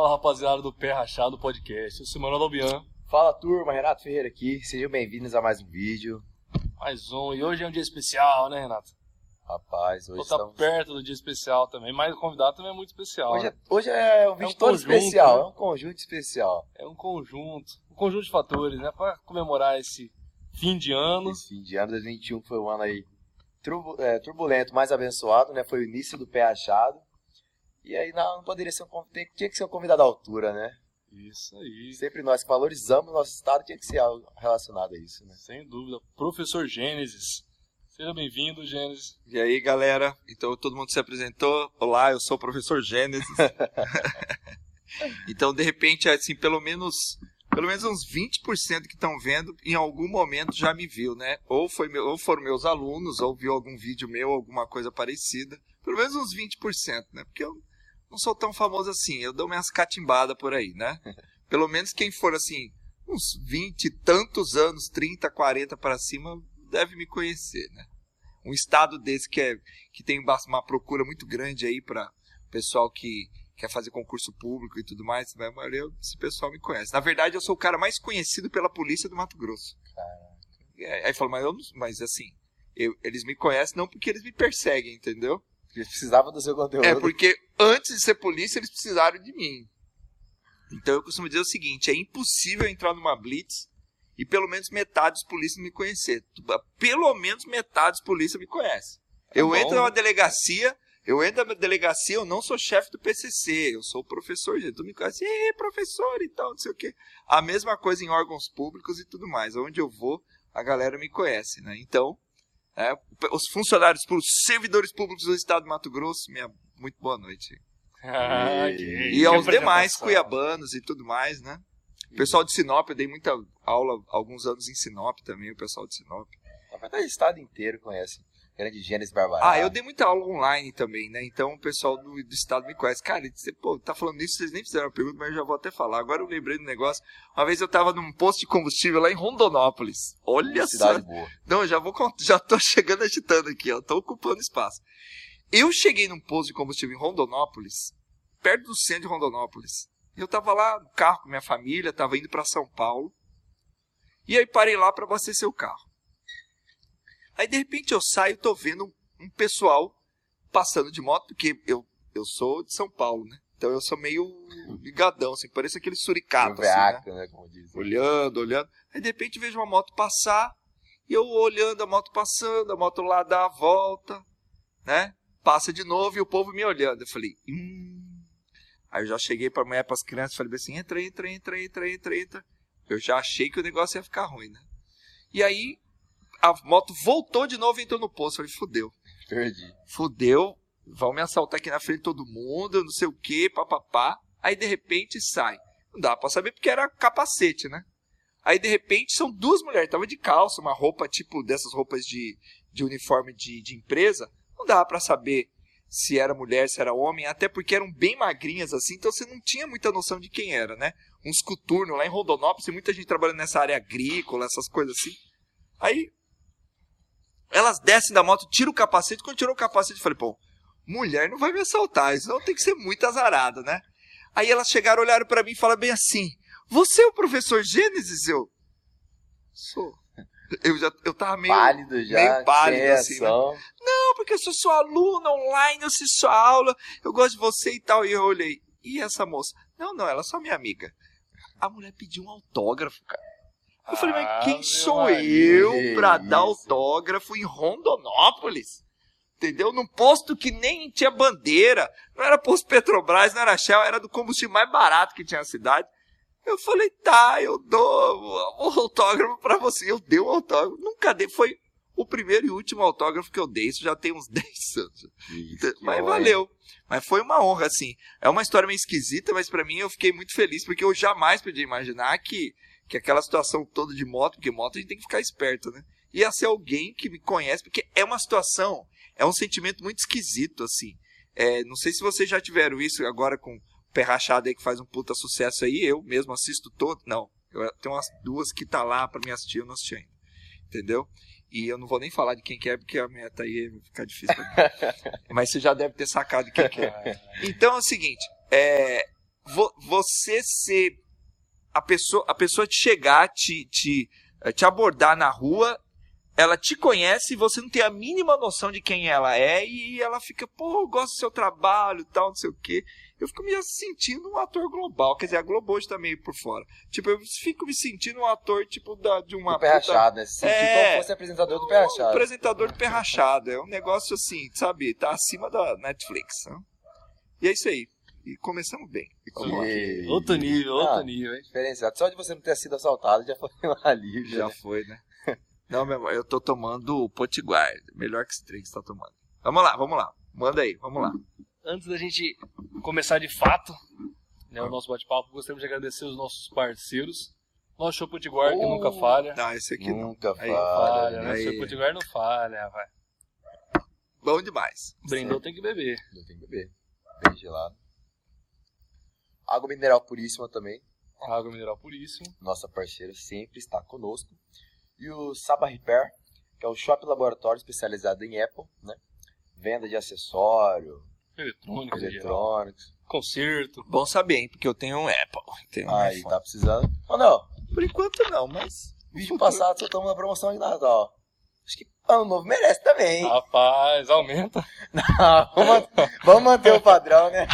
Fala rapaziada do Pé Rachado Podcast. Eu sou o Manuel Albian. Fala turma, Renato Ferreira aqui. Sejam bem-vindos a mais um vídeo. Mais um. E hoje é um dia especial, né, Renato? Rapaz, hoje Tô tá estamos... perto do dia especial também, mas o convidado também é muito especial. Hoje né? é, hoje é um vídeo um todo conjunto, especial, né? é um conjunto especial. É um conjunto. Um conjunto de fatores, né? Pra comemorar esse fim de ano. Esse fim de ano 2021 foi um ano aí é, turbulento, mais abençoado, né? Foi o início do pé achado. E aí não, não poderia ser um conv- tem- tinha que ser um convidado à altura, né? Isso aí. Sempre nós que valorizamos o nosso estado tinha que ser algo relacionado a isso, né? Sem dúvida. Professor Gênesis. Seja bem-vindo, Gênesis. E aí, galera? Então, todo mundo se apresentou. Olá, eu sou o professor Gênesis. então, de repente, assim, pelo menos, pelo menos uns 20% que estão vendo, em algum momento já me viu, né? Ou, foi meu, ou foram meus alunos, ou viu algum vídeo meu, alguma coisa parecida. Pelo menos uns 20%, né? Porque eu não sou tão famoso assim. Eu dou minhas catimbadas por aí, né? Pelo menos quem for, assim, uns 20 e tantos anos, 30, 40 para cima, deve me conhecer, né? um estado desse que, é, que tem uma procura muito grande aí para pessoal que quer fazer concurso público e tudo mais, a maioria desse pessoal me conhece. Na verdade, eu sou o cara mais conhecido pela polícia do Mato Grosso. É, aí fala, mas, eu mas assim, eu- eles me conhecem não porque eles me perseguem, entendeu? Eles precisavam do seu conteúdo. É porque antes de ser polícia, eles precisaram de mim. Então eu costumo dizer o seguinte: é impossível entrar numa blitz e pelo menos metade dos polícias me conhecer. Pelo menos metade dos polícias me conhece. eu bom, entro né? numa delegacia, eu entro na delegacia, eu não sou chefe do PCC, eu sou professor, gente. Tu me conhece, Ê, professor e tal, não sei o quê. A mesma coisa em órgãos públicos e tudo mais. Onde eu vou, a galera me conhece, né? Então, é, os funcionários públicos, servidores públicos do estado do Mato Grosso, minha muito boa noite. Ah, E- E aos demais cuiabanos e tudo mais, né? O pessoal de Sinop, eu dei muita aula alguns anos em Sinop também, o pessoal de Sinop. Na verdade, o estado inteiro conhece. Grande Gênesis Barbará. Ah, eu dei muita aula online também, né? Então o pessoal do, do estado me conhece. Cara, você, pô, tá falando isso, vocês nem fizeram a pergunta, mas eu já vou até falar. Agora eu lembrei do negócio. Uma vez eu tava num posto de combustível lá em Rondonópolis. Olha só. Cidade boa. Não, já vou já tô chegando agitando aqui, ó, tô ocupando espaço. Eu cheguei num posto de combustível em Rondonópolis, perto do centro de Rondonópolis. Eu tava lá no carro com minha família, tava indo para São Paulo. E aí parei lá para abastecer o carro. Aí de repente eu saio, tô vendo um, um pessoal passando de moto, porque eu eu sou de São Paulo, né? Então eu sou meio ligadão, assim, parece aquele suricato, Um assim, né? né? Como dizem. olhando, olhando. Aí de repente vejo uma moto passar, e eu olhando a moto passando, a moto lá dá a volta, né? Passa de novo e o povo me olhando. Eu falei, hum. Aí eu já cheguei pra mulher, pras crianças, falei assim: entra, entra, entra, entra, entra, entra. Eu já achei que o negócio ia ficar ruim, né? E aí a moto voltou de novo e entrou no posto. Eu falei, fudeu Perdi. fudeu, vão me assaltar aqui na frente de todo mundo, não sei o que, papapá. Aí de repente sai. Não dá pra saber porque era capacete, né? Aí de repente são duas mulheres, tava de calça, uma roupa tipo dessas roupas de, de uniforme de, de empresa. Não dava pra saber se era mulher, se era homem, até porque eram bem magrinhas assim, então você não tinha muita noção de quem era, né? Uns coturnos lá em Rondonópolis, tem muita gente trabalhando nessa área agrícola, essas coisas assim. Aí elas descem da moto, tiram o capacete. Quando tirou o capacete, eu falei, pô, mulher não vai me assaltar, isso não tem que ser muito azarada, né? Aí elas chegaram, olharam pra mim e falaram bem assim: Você é o professor Gênesis? Eu. Sou. Eu já eu tava meio. Pálido já. meio pálido, assim, né? Não, porque eu sou sua aluna online, eu assisto sua aula, eu gosto de você e tal. E eu olhei, e essa moça? Não, não, ela é só minha amiga. A mulher pediu um autógrafo, cara. Eu falei, mas Ah, quem meu sou eu isso. dar autógrafo em Rondonópolis? Entendeu? Num posto que nem tinha bandeira. Não era posto Petrobras, não era Shell, era do combustível mais barato que tinha na cidade. Eu falei, tá, eu dou o autógrafo pra você. Eu dei o autógrafo. Nunca dei. Foi o primeiro e último autógrafo que eu dei. Isso já tem uns 10 anos. Isso, Mas valeu. Mas foi uma honra, assim. É uma história meio esquisita, mas pra mim eu fiquei muito feliz, porque eu jamais podia imaginar que, que aquela situação toda de moto, porque moto a gente tem que ficar esperto, né? Ia ser alguém que me conhece, porque é uma situação, é um sentimento muito esquisito, assim. É, não sei se vocês já tiveram isso agora com o Pé Rachado aí, que faz um puta sucesso aí, eu mesmo assisto todo. Não, eu tenho umas duas que tá lá pra me assistir, eu não assisti ainda. Entendeu? E eu não vou nem falar de quem que é, porque a meta aí vai ficar difícil pra mim. Mas você já deve ter sacado de quem que é. Então é o seguinte, é, vo- você ser a pessoa, a pessoa te chegar, te, te, eh, te abordar na rua, ela te conhece e você não tem a mínima noção de quem ela é e ela fica, pô, eu gosto do seu trabalho, tal, não sei o quê. Eu fico me sentindo um ator global, quer dizer, a Globo hoje tá meio por fora. Tipo, eu fico me sentindo um ator, tipo, da, de uma Do pé rachado, né? É. fosse apresentador do pé um rachado. apresentador de pé rachado. É um negócio assim, sabe? Tá acima da Netflix. né? E é isso aí. E começamos bem. E- Outro nível, outro Ah. nível, hein? Diferenciado. Só de você não ter sido assaltado já foi um alívio. Já né? foi, né? Não, meu irmão, eu tô tomando o Potiguar. Melhor que esse trem que você tá tomando. Vamos lá, vamos lá. Manda aí, vamos lá. Antes da gente começar de fato né, o nosso bate-papo, gostaríamos de agradecer os nossos parceiros. Nosso Show Potiguar, que Oh. nunca falha. Não, esse aqui não. Nunca Aí, falha. Falha, né? aí. O Show Potiguar não falha, vai. Bom demais. Brindou tem que beber. Não tem que beber. Bem gelado. Água mineral puríssima também. Água mineral puríssima. Nossa parceira sempre está conosco. E o Saba Repair, que é um shopping laboratório especializado em Apple, né? Venda de acessório, geral. eletrônicos. Concerto. Bom saber, hein? Porque eu tenho um Apple. Tenho um Aí, iPhone. tá precisando. Ou não, Por enquanto não, mas. vídeo passado soltamos uma promoção de Natal. Acho que ano novo merece também, hein? Rapaz, aumenta. Vamos, man- vamos manter o padrão, né?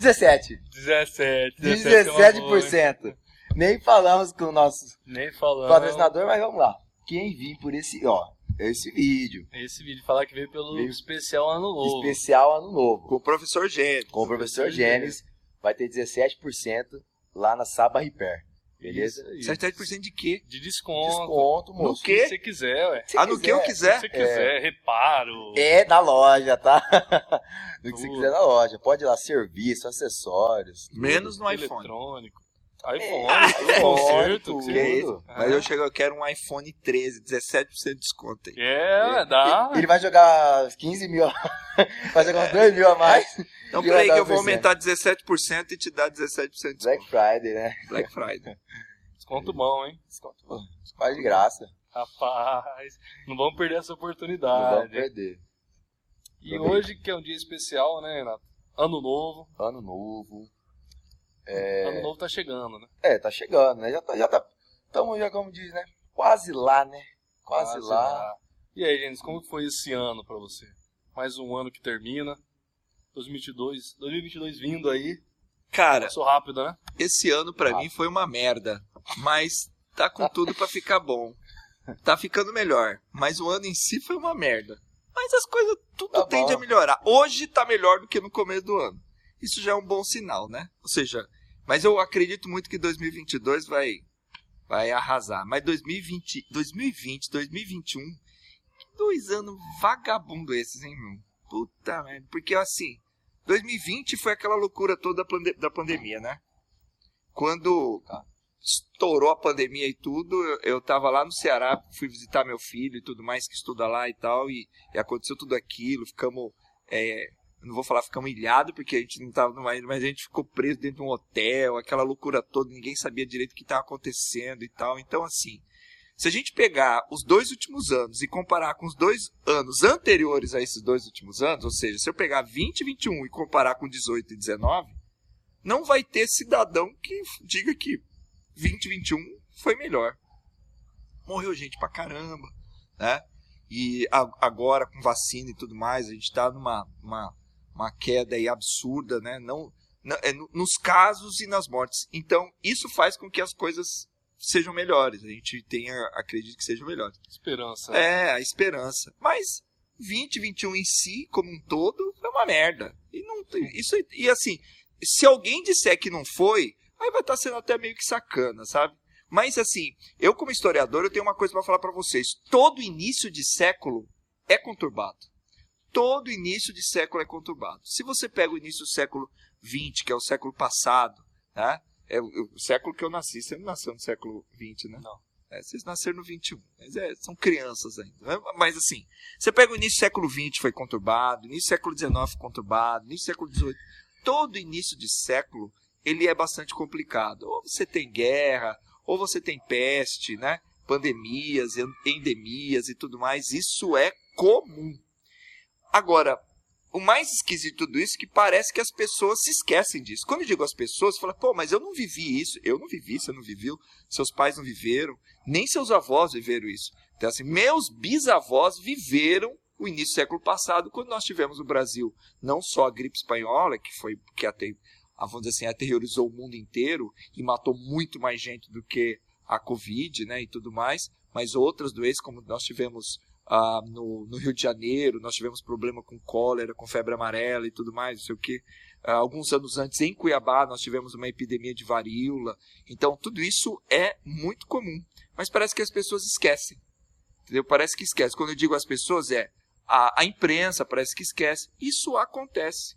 17. 17. 17. 17%. Nem falamos com o nosso Nem falando. patrocinador, mas vamos lá. Quem vir por esse, ó, esse vídeo, Esse vídeo falar que veio pelo Veio. especial ano novo. especial ano novo, Com o professor Gênio. com o professor Gênesis, vai ter 17% lá na Saba Repair. Beleza? Isso aí. 77% de quê? De desconto. Desconto, No moço. quê? Se você quiser, ué. Se ah, no que eu Se quiser. você quiser, reparo. É na loja, tá? no que você Tudo. quiser na loja. Pode ir lá, serviço, acessórios. tudo. Menos no iPhone. Eletrônico. iPhone, É, tudo concerto. tudo. que Que é isso? Ah. Mas eu chego, eu quero um iPhone 13, 17% de desconto aí. É, dá. Ele vai jogar 15 mil, vai jogar uns 2 mil a mais. Então, peraí que eu vou 1%. aumentar 17% e te dar 17% de desconto. Black Friday, né? Black Friday. Desconto bom, hein? Desconto bom. Faz de graça. Rapaz, não vamos perder essa Não vamos oportunidade. perder. E hoje, que é um dia especial, né, Renato? Ano novo. Ano novo. Ano novo tá chegando, né? É, tá chegando, né? Já tá, já tá. Tamo já, como diz, né? Quase lá, né? Quase, lá. E aí, Gênesis, como foi esse ano pra você? Mais um ano que termina. 2022, 2022 vindo aí. Cara, Passou rápido, né? esse ano pra Ah. mim foi uma merda. Mas tá com tudo pra ficar bom. Tá ficando melhor. Mas o ano em si foi uma merda. Mas as coisas tudo Tá tende bom. a melhorar. Hoje tá melhor do que no começo do ano. Isso já é um bom sinal, né? Ou seja, mas eu acredito muito que 2022 vai vai arrasar. Mas 2020, 2020, 2021, que dois anos vagabundo esses, hein, meu? Puta merda. Porque assim, 2020 foi aquela loucura toda da pande- da pandemia, né? Quando estourou a pandemia e tudo, eu, tava lá no Ceará, fui visitar meu filho e tudo mais, que estuda lá e tal, e, e aconteceu tudo aquilo, ficamos, é, não vou falar ficamos ilhados, porque a gente não tava numa ilha, mas a gente ficou preso dentro de um hotel, aquela loucura toda, ninguém sabia direito o que estava acontecendo e tal, então assim, se a gente pegar os dois últimos anos e comparar com os dois anos anteriores a esses dois últimos anos, ou seja, se eu pegar 20 e 21 e comparar com 18 e 19, não vai ter cidadão que diga que 2021 foi melhor. Morreu gente pra caramba, né? E agora com vacina e tudo mais, a gente tá numa uma, uma queda aí absurda, né? Não, não- é no- nos casos e nas mortes. Então, isso faz com que as coisas sejam melhores. A gente tenha, acredito que sejam melhores. Esperança. É, a esperança. Mas 2021 em si, como um todo, é uma merda. E não isso e assim, se alguém disser que não foi, aí vai estar sendo até meio que sacana, sabe? Mas assim, eu como historiador, eu tenho uma coisa para falar para vocês. Todo início de século é conturbado. Todo início de século é conturbado. Se você pega o início do século 20, que é o século passado, né? É o, século que eu nasci. Você não nasceu no século 20, né? Não. É, vocês nasceram no 21. Mas é, são crianças ainda. Mas assim, você pega o início do século 20 foi conturbado, início do século 19 foi conturbado, início do século 18. Todo início de século, ele é bastante complicado. Ou você tem guerra, ou você tem peste, né? Pandemias, en- endemias e tudo mais. Isso é comum. Agora, o mais esquisito de tudo isso é que parece que as pessoas se esquecem disso. Quando eu digo as pessoas, fala, pô, mas eu não vivi isso. Eu não vivi, você não viveu, seus pais não viveram, nem seus avós viveram isso. Então, assim, meus bisavós viveram o início do século passado, quando nós tivemos no Brasil não só a gripe espanhola, que foi que até, vamos dizer assim, aterrorizou o mundo inteiro e matou muito mais gente do que a Covid, né, e tudo mais, mas outras doenças, como nós tivemos ah, no, no, Rio de Janeiro, nós tivemos problema com cólera, com febre amarela e tudo mais, não sei o que. Ah, alguns anos antes, em Cuiabá, nós tivemos uma epidemia de varíola. Então, tudo isso é muito comum. Mas parece que as pessoas esquecem. Entendeu? Parece que esquece. Quando eu digo as pessoas, é a, a imprensa parece que esquece. Isso acontece.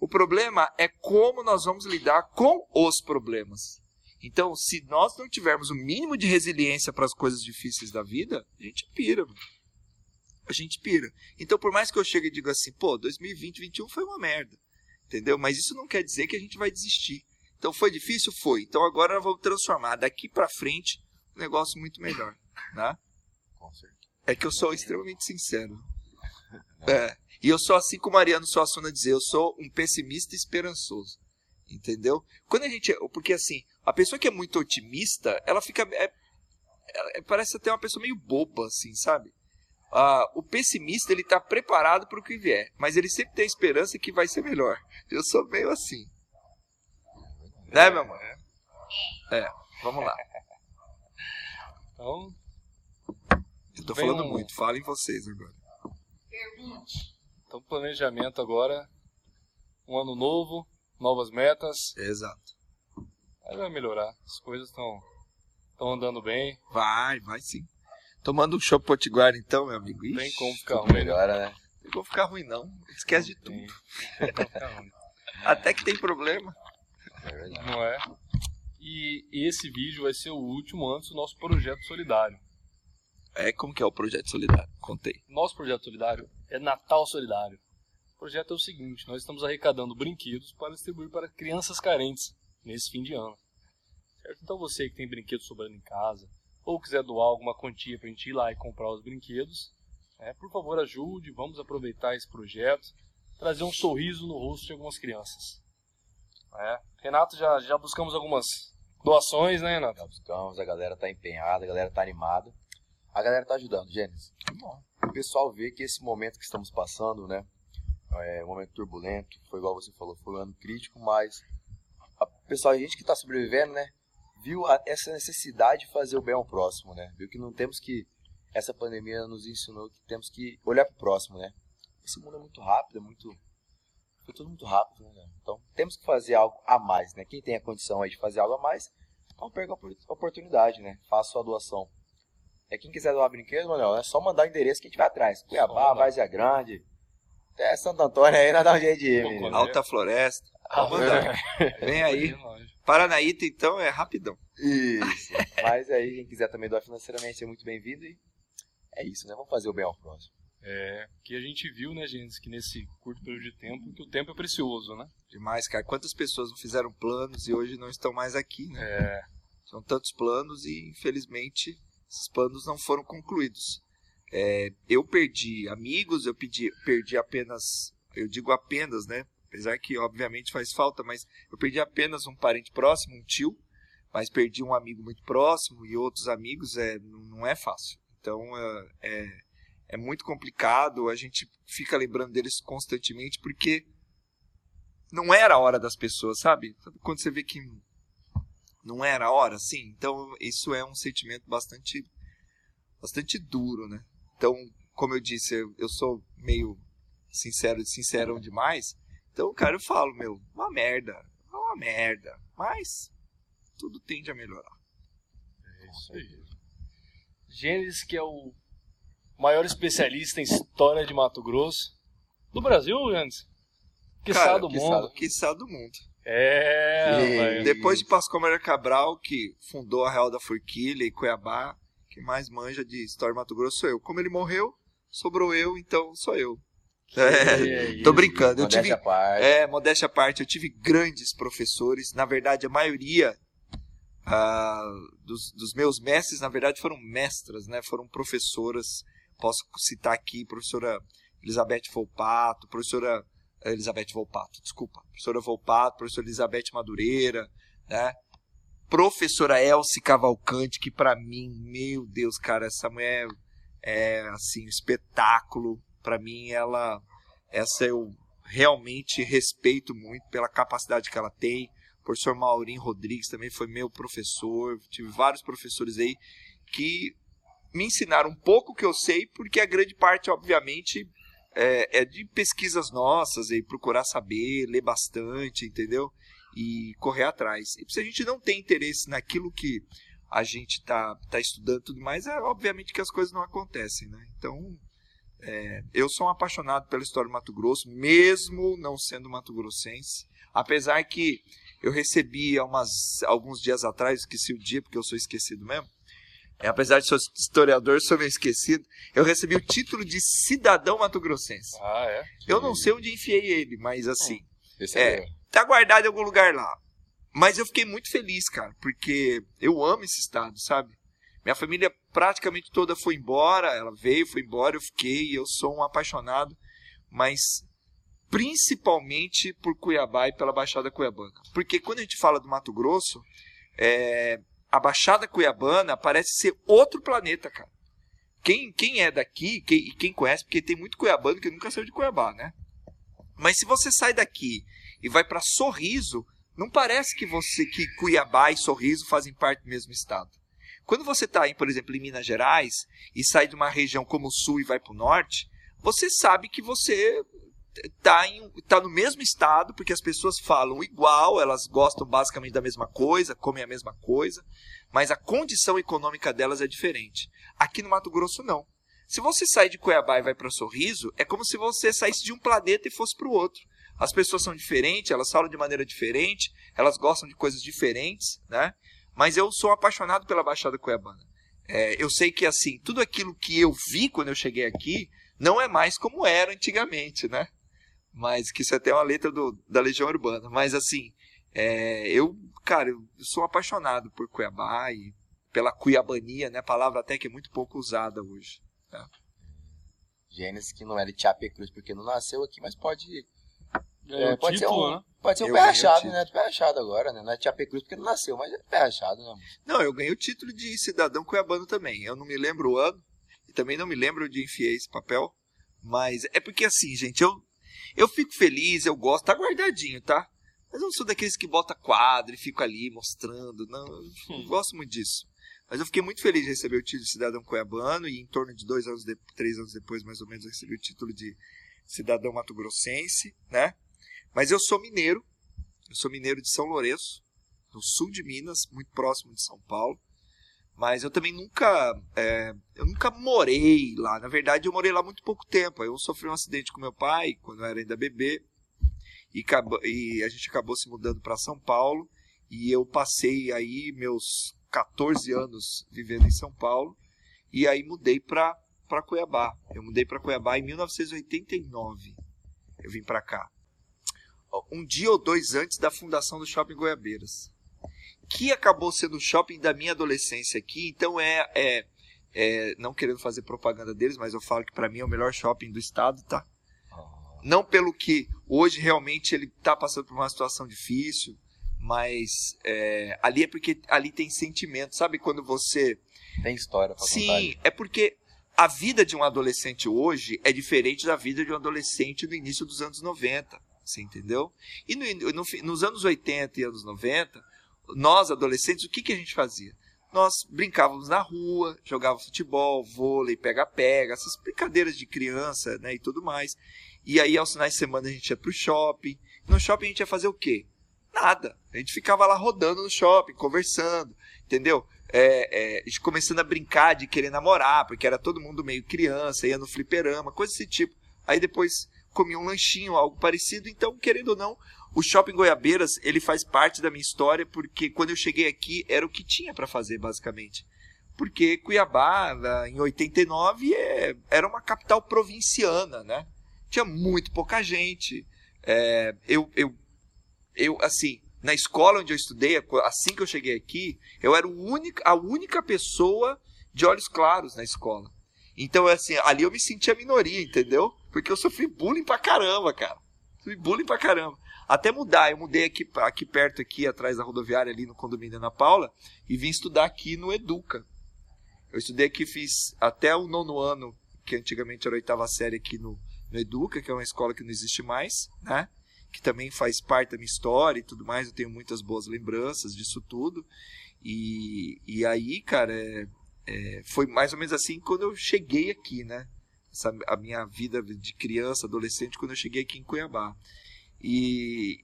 O problema é como nós vamos lidar com os problemas. Então, se nós não tivermos o mínimo de resiliência para as coisas difíceis da vida, a gente pira. Mano a gente pira. Então, por mais que eu chegue e diga assim, pô, 2020, 2021 foi uma merda. Entendeu? Mas isso não quer dizer que a gente vai desistir. Então, foi difícil? Foi. Então, agora nós vamos transformar daqui para frente um negócio muito melhor. Né? Com certeza. É que eu sou extremamente sincero. É. E eu sou assim como Mariano Suassuna dizer, eu sou um pessimista esperançoso. Entendeu? Quando a gente. Porque assim, a pessoa que é muito otimista, ela fica. É, ela parece até uma pessoa meio boba, assim, sabe? Uh, o pessimista ele está preparado para o que vier, mas ele sempre tem a esperança que vai ser melhor. Eu sou meio assim. Né, meu amor? É, vamos lá. Então. Eu tô falando um... muito, falem vocês agora. Então, planejamento agora. Um ano novo, novas metas. Exato. Aí vai melhorar. As coisas estão andando bem. Vai, vai sim. Tomando um chopp potiguar então, meu amigo. Ixi, tem como ficar ruim. Melhora, né? Tem como ficar ruim, não. Esquece de tudo. Até que tem problema. É. Não é? E esse vídeo vai ser o último antes do nosso projeto solidário. É, como que é o projeto solidário? Contei. Nosso projeto solidário é Natal Solidário. O projeto é o seguinte, nós estamos arrecadando brinquedos para distribuir para crianças carentes nesse fim de ano. Certo? Então você que tem brinquedos sobrando em casa, ou quiser doar alguma quantia para a gente ir lá e comprar os brinquedos, né, por favor ajude, vamos aproveitar esse projeto, trazer um sorriso no rosto de algumas crianças. É. Renato, já, já buscamos algumas doações, né, Renato? Já buscamos, a galera tá empenhada, a galera tá animada. A galera tá ajudando, Gênesis. O pessoal vê que esse momento que estamos passando, né, é um momento turbulento, foi igual você falou, foi um ano crítico, mas a pessoal, a gente que está sobrevivendo, né, viu a, essa necessidade de fazer o bem ao próximo, né? Viu que não temos que essa pandemia nos ensinou que temos que olhar para o próximo, né? Esse mundo é muito rápido, é muito foi tudo muito rápido, né? Então temos que fazer algo a mais, né? Quem tem a condição aí de fazer algo a mais, não perca a oportunidade, né? Faça sua doação. É quem quiser doar brinquedo, mano, é só mandar o endereço que a gente vai atrás. Cuiabá, Várzea Grande, até Santo Antônio aí, nós dá um jeito de ir, menino. Alta Floresta. Ah, Vem aí. Paranaíta, então, é rapidão. Isso. Mas aí, quem quiser também doar financeiramente é muito bem-vindo e é isso, né? Vamos fazer o bem ao próximo. É, que a gente viu, né, gente, que nesse curto período de tempo, que o tempo é precioso, né? Demais, cara. Quantas pessoas não fizeram planos e hoje não estão mais aqui, né? É. São tantos planos e, infelizmente, esses planos não foram concluídos. É, eu perdi amigos, eu pedi, perdi apenas, eu digo apenas, né? Apesar que, obviamente, faz falta, mas eu perdi apenas um parente próximo, um tio, mas perdi um amigo muito próximo e outros amigos, é, não é fácil. Então, é, é, é muito complicado, a gente fica lembrando deles constantemente, porque não era a hora das pessoas, sabe? Quando você vê que não era a hora, sim. Então, isso é um sentimento bastante, bastante duro, né? Então, como eu disse, eu, eu sou meio sincero, sincerão demais. Então, cara, eu falo, meu, uma merda, uma merda, mas tudo tende a melhorar. É isso aí. Gênesis, que é o maior especialista em história de Mato Grosso do Brasil, Gênesis. Que do mundo. Que do mundo. É, Depois de Pascoal Maria Cabral, que fundou a Real da Forquilha e Cuiabá, que mais manja de história de Mato Grosso sou eu. Como ele morreu, sobrou eu, então sou eu. É, tô brincando. Eu modéstia tive, parte. É, modéstia à parte. Eu tive grandes professores. Na verdade, a maioria uh, dos, dos, meus mestres, na verdade, foram mestras, né? Foram professoras. Posso citar aqui, professora Elizabeth Volpato, professora Elizabeth Volpato, desculpa, professora Volpato, professora Elizabeth Madureira, né? Professora Elsie Cavalcante, que para mim, meu Deus, cara, essa mulher é assim, um espetáculo. Para mim, ela essa eu realmente respeito muito pela capacidade que ela tem. O professor Maurinho Rodrigues também foi meu professor. Tive vários professores aí que me ensinaram um pouco que eu sei, porque a grande parte, obviamente, é, é de pesquisas nossas e procurar saber, ler bastante, entendeu? E correr atrás. E se a gente não tem interesse naquilo que a gente está tá estudando tudo mais, é obviamente que as coisas não acontecem, né? Então, é, eu sou um apaixonado pela história do Mato Grosso, mesmo não sendo mato-grossense. Apesar que eu recebi há umas, alguns dias atrás, esqueci o dia porque eu sou esquecido mesmo. É, apesar de ser historiador, sou meio esquecido. Eu recebi o título de cidadão mato-grossense. Ah, é? Eu não sei onde enfiei ele, mas assim. Esse É, tá guardado em algum lugar lá. Mas eu fiquei muito feliz, cara, porque eu amo esse estado, sabe? Minha família praticamente toda foi embora, ela veio, foi embora, eu fiquei, eu sou um apaixonado, mas principalmente por Cuiabá e pela Baixada Cuiabana. Porque quando a gente fala do Mato Grosso, é, a Baixada Cuiabana parece ser outro planeta, cara. Quem, quem é daqui, quem, e quem conhece, porque tem muito cuiabano que nunca saiu de Cuiabá, né? Mas se você sai daqui e vai para Sorriso, não parece que você que Cuiabá e Sorriso fazem parte do mesmo estado. Quando você está, por exemplo, em Minas Gerais e sai de uma região como o Sul e vai para o Norte, você sabe que você está tá no mesmo estado, porque as pessoas falam igual, elas gostam basicamente da mesma coisa, comem a mesma coisa, mas a condição econômica delas é diferente. Aqui no Mato Grosso, não. Se você sai de Cuiabá e vai para Sorriso, é como se você saísse de um planeta e fosse para o outro. As pessoas são diferentes, elas falam de maneira diferente, elas gostam de coisas diferentes, né? Mas eu sou apaixonado pela Baixada Cuiabana. É, eu sei que, assim, tudo aquilo que eu vi quando eu cheguei aqui não é mais como era antigamente, né? Mas que isso é até uma letra do, da Legião Urbana. Mas, assim, é, eu, cara, eu sou apaixonado por Cuiabá e pela cuiabania, né? Palavra até que é muito pouco usada hoje. Gênesis que não é de Chapecruz porque não nasceu aqui, mas pode. É, É, pode ser título, um- né? Pode ser um Eu pé rachado, né? Pé rachado agora, né? Não é de Chapecruz porque não nasceu, mas é pé rachado, né? Não, eu ganhei o título de cidadão cuiabano também. Eu não me lembro o ano e também não me lembro onde enfiei esse papel. Mas é porque assim, gente, eu, eu fico feliz, eu gosto, tá guardadinho, tá? Mas eu não sou daqueles que bota quadro e fico ali mostrando. Não, eu não gosto muito disso. Mas eu fiquei muito feliz de receber o título de cidadão cuiabano e em torno de dois anos, de, três anos depois, mais ou menos, eu recebi o título de cidadão mato-grossense, né? Mas eu sou mineiro, eu sou mineiro de São Lourenço, no sul de Minas, muito próximo de São Paulo. Mas eu também nunca, é, eu nunca morei lá. Na verdade, eu morei lá muito pouco tempo. Eu sofri um acidente com meu pai quando eu era ainda bebê e, e a gente acabou se mudando para São Paulo e eu passei aí meus 14 anos vivendo em São Paulo e aí mudei para para Cuiabá. Eu mudei para Cuiabá em 1989. Eu vim para cá. Um dia ou dois antes da fundação do Shopping Goiabeiras que acabou sendo o shopping da minha adolescência aqui, então é, é, é, não querendo fazer propaganda deles, mas eu falo que para mim é o melhor shopping do estado, tá? Não pelo que hoje realmente ele tá passando por uma situação difícil, mas é, ali é porque ali tem sentimento, sabe quando você Tem história pra. Sim, é porque a vida de um adolescente hoje é diferente da vida de um adolescente no início dos anos 90. Você entendeu? E no- no nos anos 80 e anos 90, nós adolescentes, o que, que a gente fazia? Nós brincávamos na rua, jogávamos futebol, vôlei, pega-pega, essas brincadeiras de criança né, e tudo mais. E aí, aos finais de semana, a gente ia pro shopping. No shopping, a gente ia fazer o quê? Nada. A gente ficava lá rodando no shopping, conversando, entendeu? É, é, a gente começando a brincar de querer namorar, porque era todo mundo meio criança, ia no fliperama, coisa desse tipo. Aí depois comia um lanchinho, algo parecido. Então, querendo ou não, o Shopping Goiabeiras, ele faz parte da minha história, porque quando eu cheguei aqui, era o que tinha para fazer, basicamente. Porque Cuiabá, em 89, é, era uma capital provinciana, né? Tinha muito pouca gente. É, eu, eu, eu, assim, na escola onde eu estudei, assim que eu cheguei aqui, eu era único, a única pessoa de olhos claros na escola. Então, assim, ali eu me sentia minoria, entendeu? Porque eu sofri bullying pra caramba, cara. Sofri bullying pra caramba. Até mudar, eu mudei aqui, aqui perto, aqui atrás da rodoviária, ali no condomínio Ana Paula, e vim estudar aqui no Educa. Eu estudei aqui, fiz até o nono ano, que antigamente era a oitava série aqui no, no Educa, que é uma escola que não existe mais, né? Que também faz parte da minha história e tudo mais. Eu tenho muitas boas lembranças disso tudo. E, e aí, cara, é, é, foi mais ou menos assim quando eu cheguei aqui, né? Essa, a minha vida de criança, adolescente, quando eu cheguei aqui em Cuiabá. E,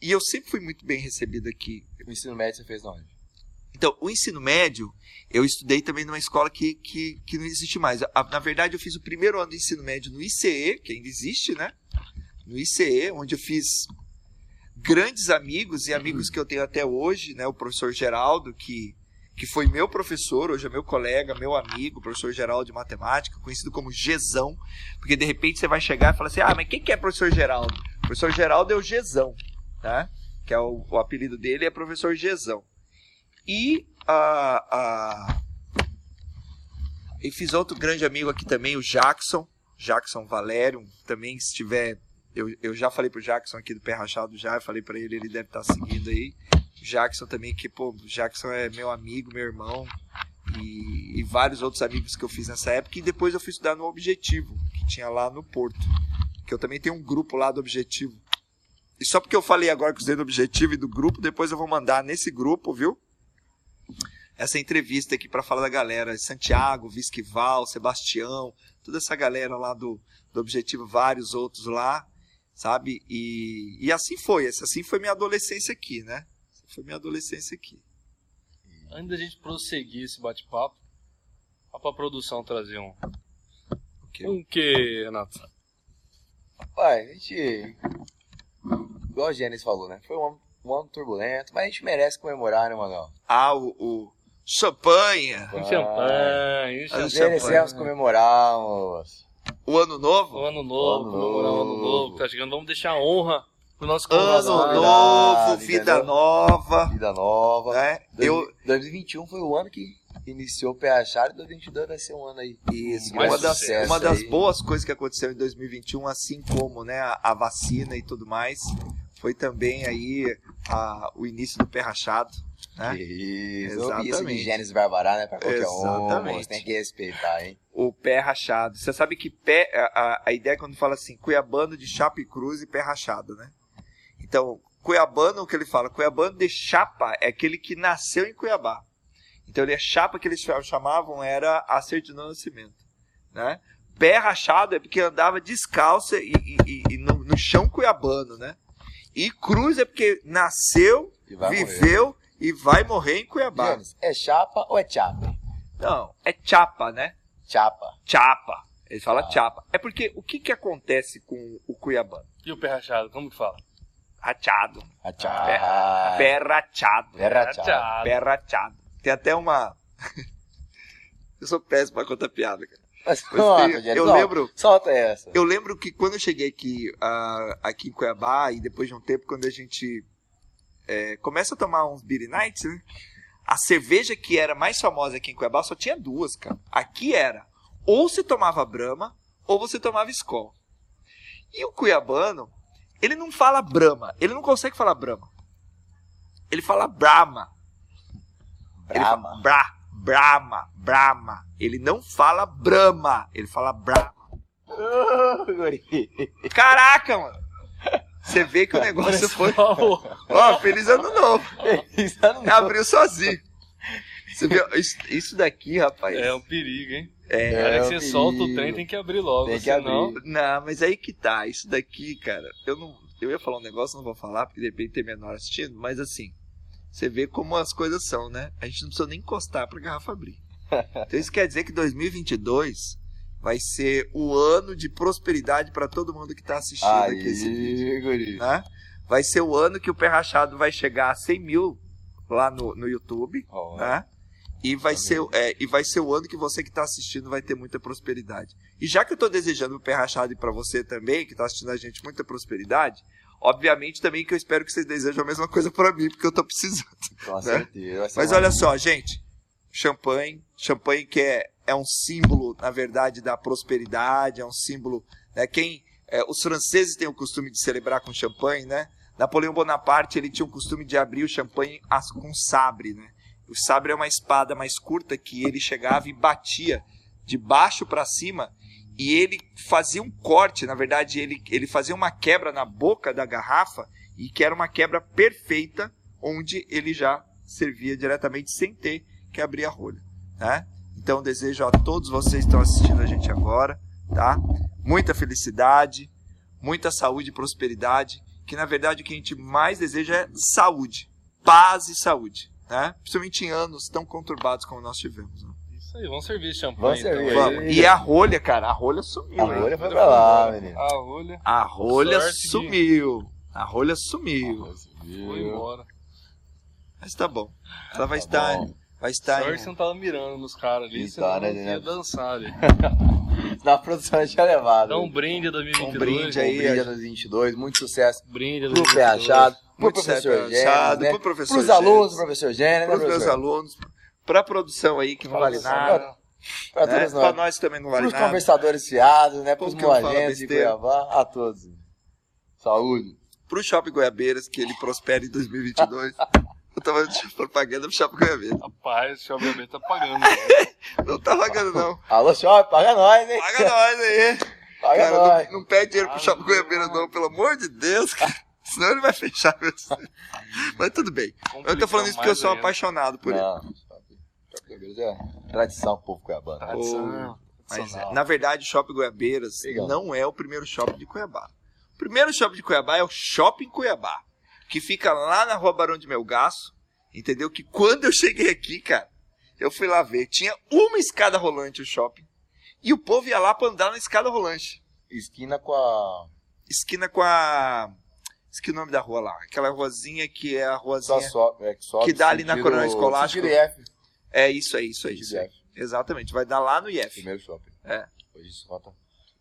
e eu sempre fui muito bem recebido aqui. O ensino médio você fez onde? Então, o ensino médio, eu estudei também numa escola que, que, que não existe mais. A, na verdade, eu fiz o primeiro ano de ensino médio no ICE, que ainda existe, né? No ICE, onde eu fiz grandes amigos e amigos que eu tenho até hoje, né? O professor Geraldo, que, que foi meu professor, hoje é meu colega, meu amigo, professor Geraldo de matemática, conhecido como Gezão, porque de repente você vai chegar e falar assim: ah, mas quem que é professor Geraldo? O professor Geraldo é o Gezão, né? Que é o, o apelido dele é professor Gezão. E a, a e fiz outro grande amigo aqui também, o Jackson, Jackson Valério, também se tiver eu, eu já falei pro Jackson aqui do Pé Rachado já, eu falei para ele, ele deve estar tá seguindo aí. Jackson também, que, pô, Jackson é meu amigo, meu irmão. E, e, vários outros amigos que eu fiz nessa época. E depois eu fui estudar no Objetivo, que tinha lá no Porto. Que eu também tenho um grupo lá do Objetivo. E só porque eu falei agora que usei do Objetivo e do grupo, depois eu vou mandar nesse grupo, viu? Essa entrevista aqui para falar da galera. Santiago, Visquival, Sebastião, toda essa galera lá do, do Objetivo, vários outros lá sabe? E, e assim foi, assim foi minha adolescência aqui, né? Foi minha adolescência aqui. Antes da gente prosseguir esse bate-papo, só pra produção trazer um. O quê? Um que, Renato? Pai, a gente. Igual a Gênesis falou, né? Foi um ano, um ano turbulento, mas a gente merece comemorar, né, Magal? Ah, o. o... Champanha! Um champanhe, um champanhe. Merecemos comemorar, moço. O ano novo? O ano novo, Ano comemorar o ano novo. novo. Tá chegando, vamos deixar a honra pro nosso Ano novo, vida nova. Vida nova. Né? Eu, 2021 foi o ano que iniciou o pé rachado e 2022 vai ser um ano aí. Isso, uma, das, uma das aí. boas coisas que aconteceu em 2021, assim como né, a, a vacina e tudo mais, foi também aí a- o início do pé rachado. Né? Isso, vi isso de Exatamente. Gênesis Barbará, né? Pra qualquer um, Exatamente. moço, tem que respeitar, hein? O pé rachado. Você sabe que pé, a, a, ideia é quando fala assim, Cuiabano de chapa e cruz e pé rachado, né? Então, Cuiabano, o que ele fala? Cuiabano de chapa é aquele que nasceu em Cuiabá. Então, ele é chapa que eles chamavam era a certidão de nascimento, né? Pé rachado é porque andava descalço e, e- e- e no, no chão cuiabano, né? E cruz é porque nasceu, E vai morrer. viveu e vai morrer em Cuiabá. É chapa ou é chapa? Não, é chapa, né? Chapa. Chapa. Ele fala Ah. chapa. É porque o que, que acontece com o cuiabano? E o pé rachado, como que fala? Rachado. A chapa. Pé rachado. Pé rachado. Pé rachado. Tem até uma. eu sou péssimo pra contar piada, cara. Mas Mas conta, tem- eu solta- lembro- Solta essa. Eu lembro que quando eu cheguei aqui, ah, aqui em Cuiabá, e depois de um tempo, quando a gente é, começa a tomar uns beer nights, né? A cerveja que era mais famosa aqui em Cuiabá só tinha duas, cara. Aqui era, ou você tomava Brahma, ou você tomava Skol. E o cuiabano, ele não fala Brahma, ele não consegue falar Brahma. Ele fala Brahma. Ele fala Brahma. Bra, Brahma, Brahma. Ele não fala Brahma, ele fala Brahma. Caraca, mano. Você vê que o negócio foi. Ó, feliz ano novo. Isso eu não- Abriu sozinho. Você isso daqui, rapaz. É um perigo, hein? É, que você perigo. solta o trem, tem que abrir logo. Tem que senão... abrir. Não, mas aí que tá. Isso daqui, cara, eu não. Eu ia falar um negócio, não vou falar, porque de repente tem menor assistindo, mas assim, você vê como as coisas são, né? A gente não precisa nem encostar pra garrafa abrir. Então isso quer dizer que 2022 vai ser o ano de prosperidade pra todo mundo que tá assistindo aqui esse vídeo. Aí, guri. né? Vai ser o ano que o Pé Rachado vai chegar a 100 mil lá no, no YouTube, Ó, né? E vai, ser, é, e vai ser o ano que você que está assistindo vai ter muita prosperidade. E já que eu estou desejando o Pé Rachado e para você também, que está assistindo a gente, muita prosperidade, obviamente também que eu espero que vocês desejam a mesma coisa para mim, porque eu estou precisando. Com né? certeza. Mas olha só, gente. Champanhe. Champanhe que é, é um símbolo, na verdade, da prosperidade, é um símbolo Né? Quem, é, os franceses têm o costume de celebrar com champanhe, né? Napoleão Bonaparte ele tinha o costume de abrir o champanhe com sabre, né? O sabre é uma espada mais curta que ele chegava e batia de baixo para cima e ele fazia um corte, na verdade ele, ele fazia uma quebra na boca da garrafa e que era uma quebra perfeita onde ele já servia diretamente sem ter que abrir a rolha, né? Então desejo a todos vocês que estão assistindo a gente agora, tá? Muita felicidade, muita saúde e prosperidade, que na verdade o que a gente mais deseja é saúde, paz e saúde, né? Principalmente em anos tão conturbados como nós tivemos. né? Isso aí, vamos servir champanhe. Vamos servir. então. Vamos. E a rolha, cara, a rolha sumiu. A rolha foi pra lá, menino. A rolha A rolha sumiu. A rolha sumiu. foi embora. Mas tá bom. Ela vai Tá estar, bom. vai estar Sorte em- que você não tava mirando nos caras ali, senão tá, né, né? dançar ali. Na produção a gente tinha levado. Dá um brinde a 2022. Um brinde aí, Um brinde a 2022, muito sucesso Brinde a pro pé 2022. achado, pro Muito professor Gênesis, né? pro professor pros alunos Gênesis. do professor Gênesis, né, para os meus alunos, para a produção aí que não vale nada, Pra né? todos para nós. nós também não vale Pros nada. conversadores fiados, né? Eu falo moagenses de? Cuiabá, a todos. Saúde. Para o Shopping Goiabeiras que ele prospere em 2022. Eu tava de propaganda pro Shopping Goiabeiras. Rapaz, o Shopping Aberto tá pagando. né? Não tá pagando não. Alô, shopping, paga nós, hein? Paga nós aí. Paga Cara, nós. não, não pede dinheiro pro Shopping Goiabeiras não, pelo amor de Deus, cara. Senão ele vai fechar. meu. Mas tudo bem. Eu tô falando isso porque eu sou ainda. apaixonado por ele. Não, shopping Goiabeiras é tradição povo cuiabano. Tradição. Mas, é, na verdade, o Shopping Goiabeiras Legal. não é o primeiro shopping de Cuiabá. O primeiro shopping de Cuiabá é o Shopping Cuiabá, que fica lá na rua Barão de Melgaço, entendeu? Que quando eu cheguei aqui, cara, eu fui lá ver, tinha uma escada rolante o shopping, e o povo ia lá pra andar na escada rolante. Esquina com a. Esquina com a... Esqueci o nome da rua lá. Aquela ruazinha que é a Só ruazinha... sobe, é, que sobe. Que dá ali na Coronel IF, É isso aí, isso aí. sentido Isso Exatamente, vai dar lá no IF. Primeiro shopping. É. Hoje isso conta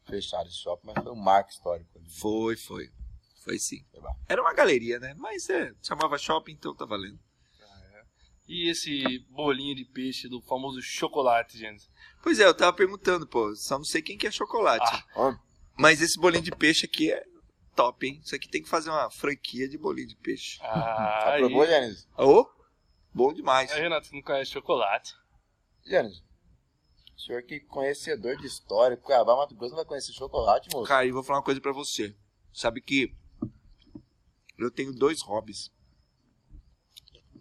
fechado esse shopping, mas foi um marco histórico. ali. Foi, foi. Foi sim. Era uma galeria, né? Mas é, chamava shopping, então tá valendo. E esse bolinho de peixe do famoso chocolate, gente? Pois é, eu tava perguntando, pô, só não sei quem que é chocolate. Ah. Mas esse bolinho de peixe aqui é top, hein? Isso aqui tem que fazer uma franquia de bolinho de peixe. Ah, aí. Aprovou, Gênesis? Ô, bom demais. Aí, Renato, você não conhece chocolate? Gênesis, o senhor que é conhecedor de história, Cuiabá, Mato Grosso, não vai conhecer chocolate, moço? Cara, e vou falar uma coisa pra você. Sabe que eu tenho dois hobbies.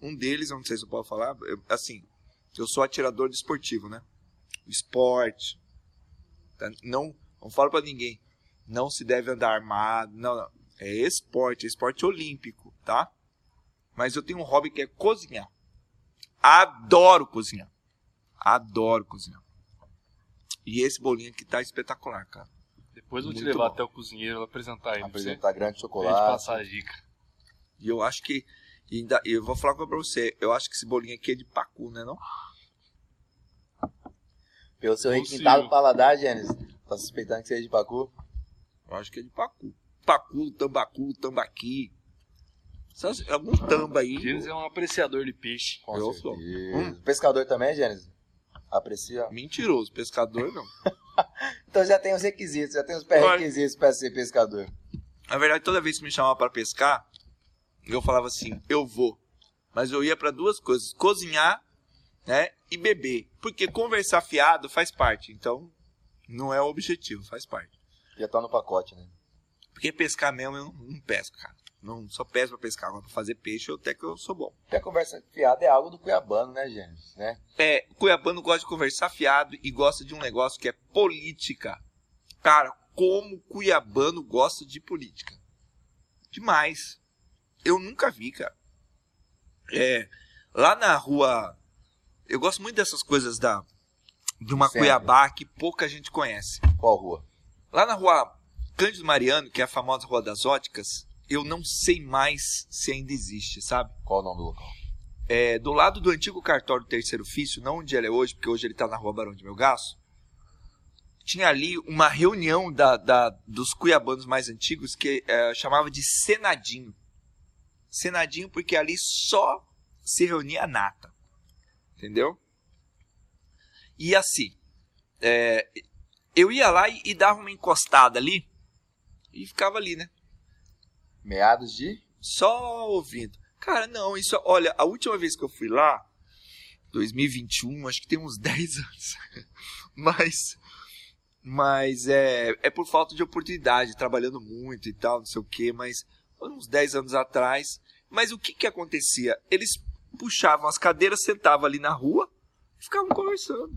Um deles, eu não sei se eu posso falar, eu- assim, eu sou atirador desportivo, né? Esporte. tá? Não, não falo pra ninguém. Não se deve andar armado. Não, não. É esporte, é esporte olímpico, tá? Mas eu tenho um hobby que é cozinhar. Adoro cozinhar. Adoro cozinhar. E esse bolinho aqui tá espetacular, cara. Depois eu vou te levar bom. até o cozinheiro apresentar ele. Apresentar grande Pra chocolate. passar a dica. E eu acho que. e Ainda, eu vou falar uma coisa pra você. Eu acho que esse bolinho aqui é de pacu, né? Não? Pelo seu Possível. requintado paladar, Gênesis, tá suspeitando que seja de Pacu? Eu acho que é de pacu. Pacu, tambacu, tambaqui. Algum tamba aí. Gênesis é um apreciador de peixe. Com Eu certeza. sou. Hum. Pescador também, Gênesis? Aprecia? Mentiroso. Pescador não. Então já tem os requisitos, já tem os pré-requisitos pra ser pescador. Na verdade, toda vez que me chamava pra pescar, eu falava assim: eu vou. Mas eu ia pra duas coisas: cozinhar né, e beber. Porque conversar fiado faz parte. Então, não é o objetivo, faz parte. Já tá no pacote, né? Porque pescar mesmo eu não, não pesco, cara. Não só pesco pra pescar, agora pra fazer peixe eu até que eu sou bom. Até conversa fiada é algo do cuiabano, né, Gênesis? Né? É, Cuiabano gosta de conversar fiado e gosta de um negócio que é política. Cara, como Cuiabano gosta de política. Demais. Eu nunca vi, cara. É, lá na rua. Eu gosto muito dessas coisas da de uma Sempre. Cuiabá que pouca gente conhece. Qual rua? Lá na rua Cândido Mariano, que é a famosa Rua das Óticas, eu não sei mais se ainda existe, sabe? Qual o nome do local? É, do lado do antigo cartório do terceiro ofício, não onde ele é hoje, porque hoje ele está na rua Barão de Melgaço, tinha ali uma reunião da, da- dos cuiabanos mais antigos que é, chamava de Senadinho. Senadinho porque ali só se reunia a nata. Entendeu? E assim, é, eu ia lá e, e dava uma encostada ali e ficava ali, né? Meados de? Só ouvindo. Cara, não, isso, olha, a última vez que eu fui lá, 2021, acho que tem uns 10 anos. mas mas é, é por falta de oportunidade, trabalhando muito e tal, não sei o que, mas uns 10 anos atrás. Mas o que que acontecia? Eles puxavam as cadeiras, sentavam ali na rua e ficavam conversando.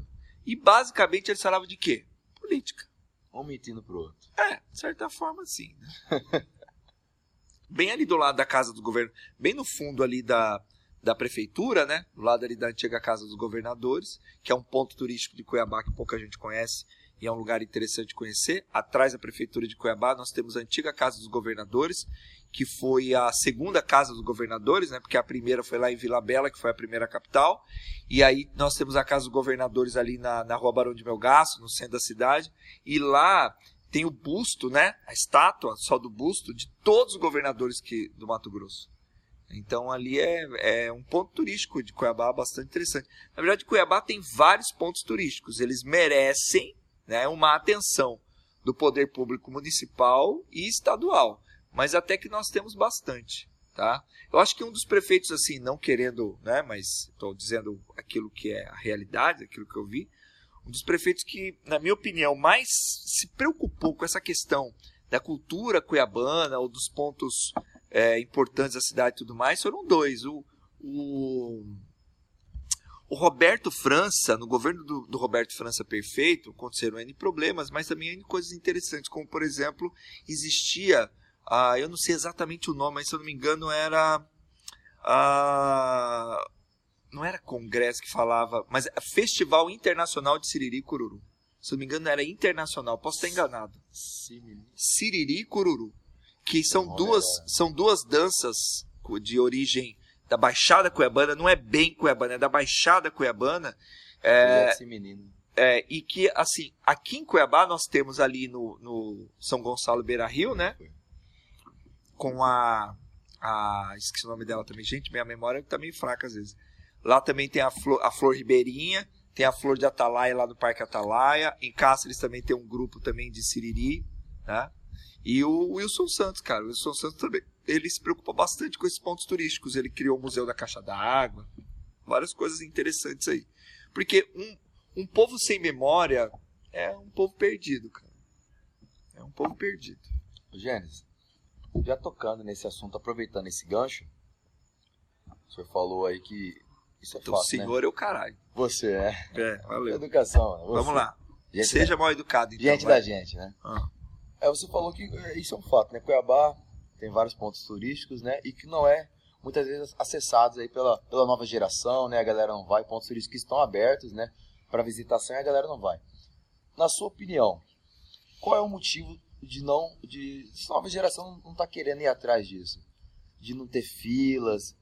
E basicamente eles falavam de quê? Política. Um mentindo pro outro. É, de certa forma sim. Né? bem ali do lado da casa do governo, bem no fundo ali da, da prefeitura, né? Do lado ali da antiga casa dos governadores, que é um ponto turístico de Cuiabá que pouca gente conhece e é um lugar interessante de conhecer. Atrás da prefeitura de Cuiabá nós temos a antiga casa dos governadores, que foi a segunda casa dos governadores, né? Porque a primeira foi lá em Vila Bela, que foi a primeira capital. E aí nós temos a casa dos governadores ali na, na Rua Barão de Melgaço, no centro da cidade. E lá tem o busto, né? A estátua só do busto de todos os governadores que, do Mato Grosso. Então ali é, é um ponto turístico de Cuiabá bastante interessante. Na verdade, Cuiabá tem vários pontos turísticos. Eles merecem né, uma atenção do poder público municipal e estadual mas até que nós temos bastante, tá? Eu acho que um dos prefeitos, assim, não querendo, né, mas estou dizendo aquilo que é a realidade, aquilo que eu vi, um dos prefeitos que, na minha opinião, mais se preocupou com essa questão da cultura cuiabana ou dos pontos é, importantes da cidade e tudo mais, foram dois. O, o, o Roberto França, no governo do, do, Roberto França perfeito, aconteceram N problemas, mas também N coisas interessantes, como, por exemplo, existia ah, eu não sei exatamente o nome, mas se eu não me engano era. Ah, não era congresso que falava, mas é Festival Internacional de Siriri Cururu. Se eu não me engano, era internacional, posso estar enganado. Siriri e Cururu. Que são duas, são duas danças de origem da Baixada Cuiabana, não é bem Cuiabana, é da Baixada Cuiabana. É, esse menino. É, e que, assim, aqui em Cuiabá nós temos ali no, no São Gonçalo Beira Rio, né? com a, a. Esqueci o nome dela também. Gente, minha memória tá meio fraca às vezes. Lá também tem a flor, a flor ribeirinha, tem a flor de Atalaia lá do Parque Atalaia. Em Cáceres também tem um grupo também de Siriri, né? E o Wilson Santos, cara, o Wilson Santos também, ele se preocupa bastante com esses pontos turísticos. Ele criou o Museu da Caixa d'Água, várias coisas interessantes aí. Porque um, um povo sem memória é um povo perdido, cara. É um povo perdido. Gênesis, já tocando nesse assunto, aproveitando esse gancho, o senhor falou aí que isso é então, fácil, o senhor né? é o caralho. Você é. É, valeu. Educação. Você. Vamos lá. Gente Seja da... mal educado, então. Gente vai. da gente, né? Ah. É, você falou que isso é um fato, né? Cuiabá tem vários pontos turísticos, né? E que não é muitas vezes acessados aí pela, pela nova geração, né? A galera não vai, pontos turísticos que estão abertos, né? Para visitação e a galera não vai. Na sua opinião, qual é o motivo de não. de a nova geração não está querendo ir atrás disso. De não ter filas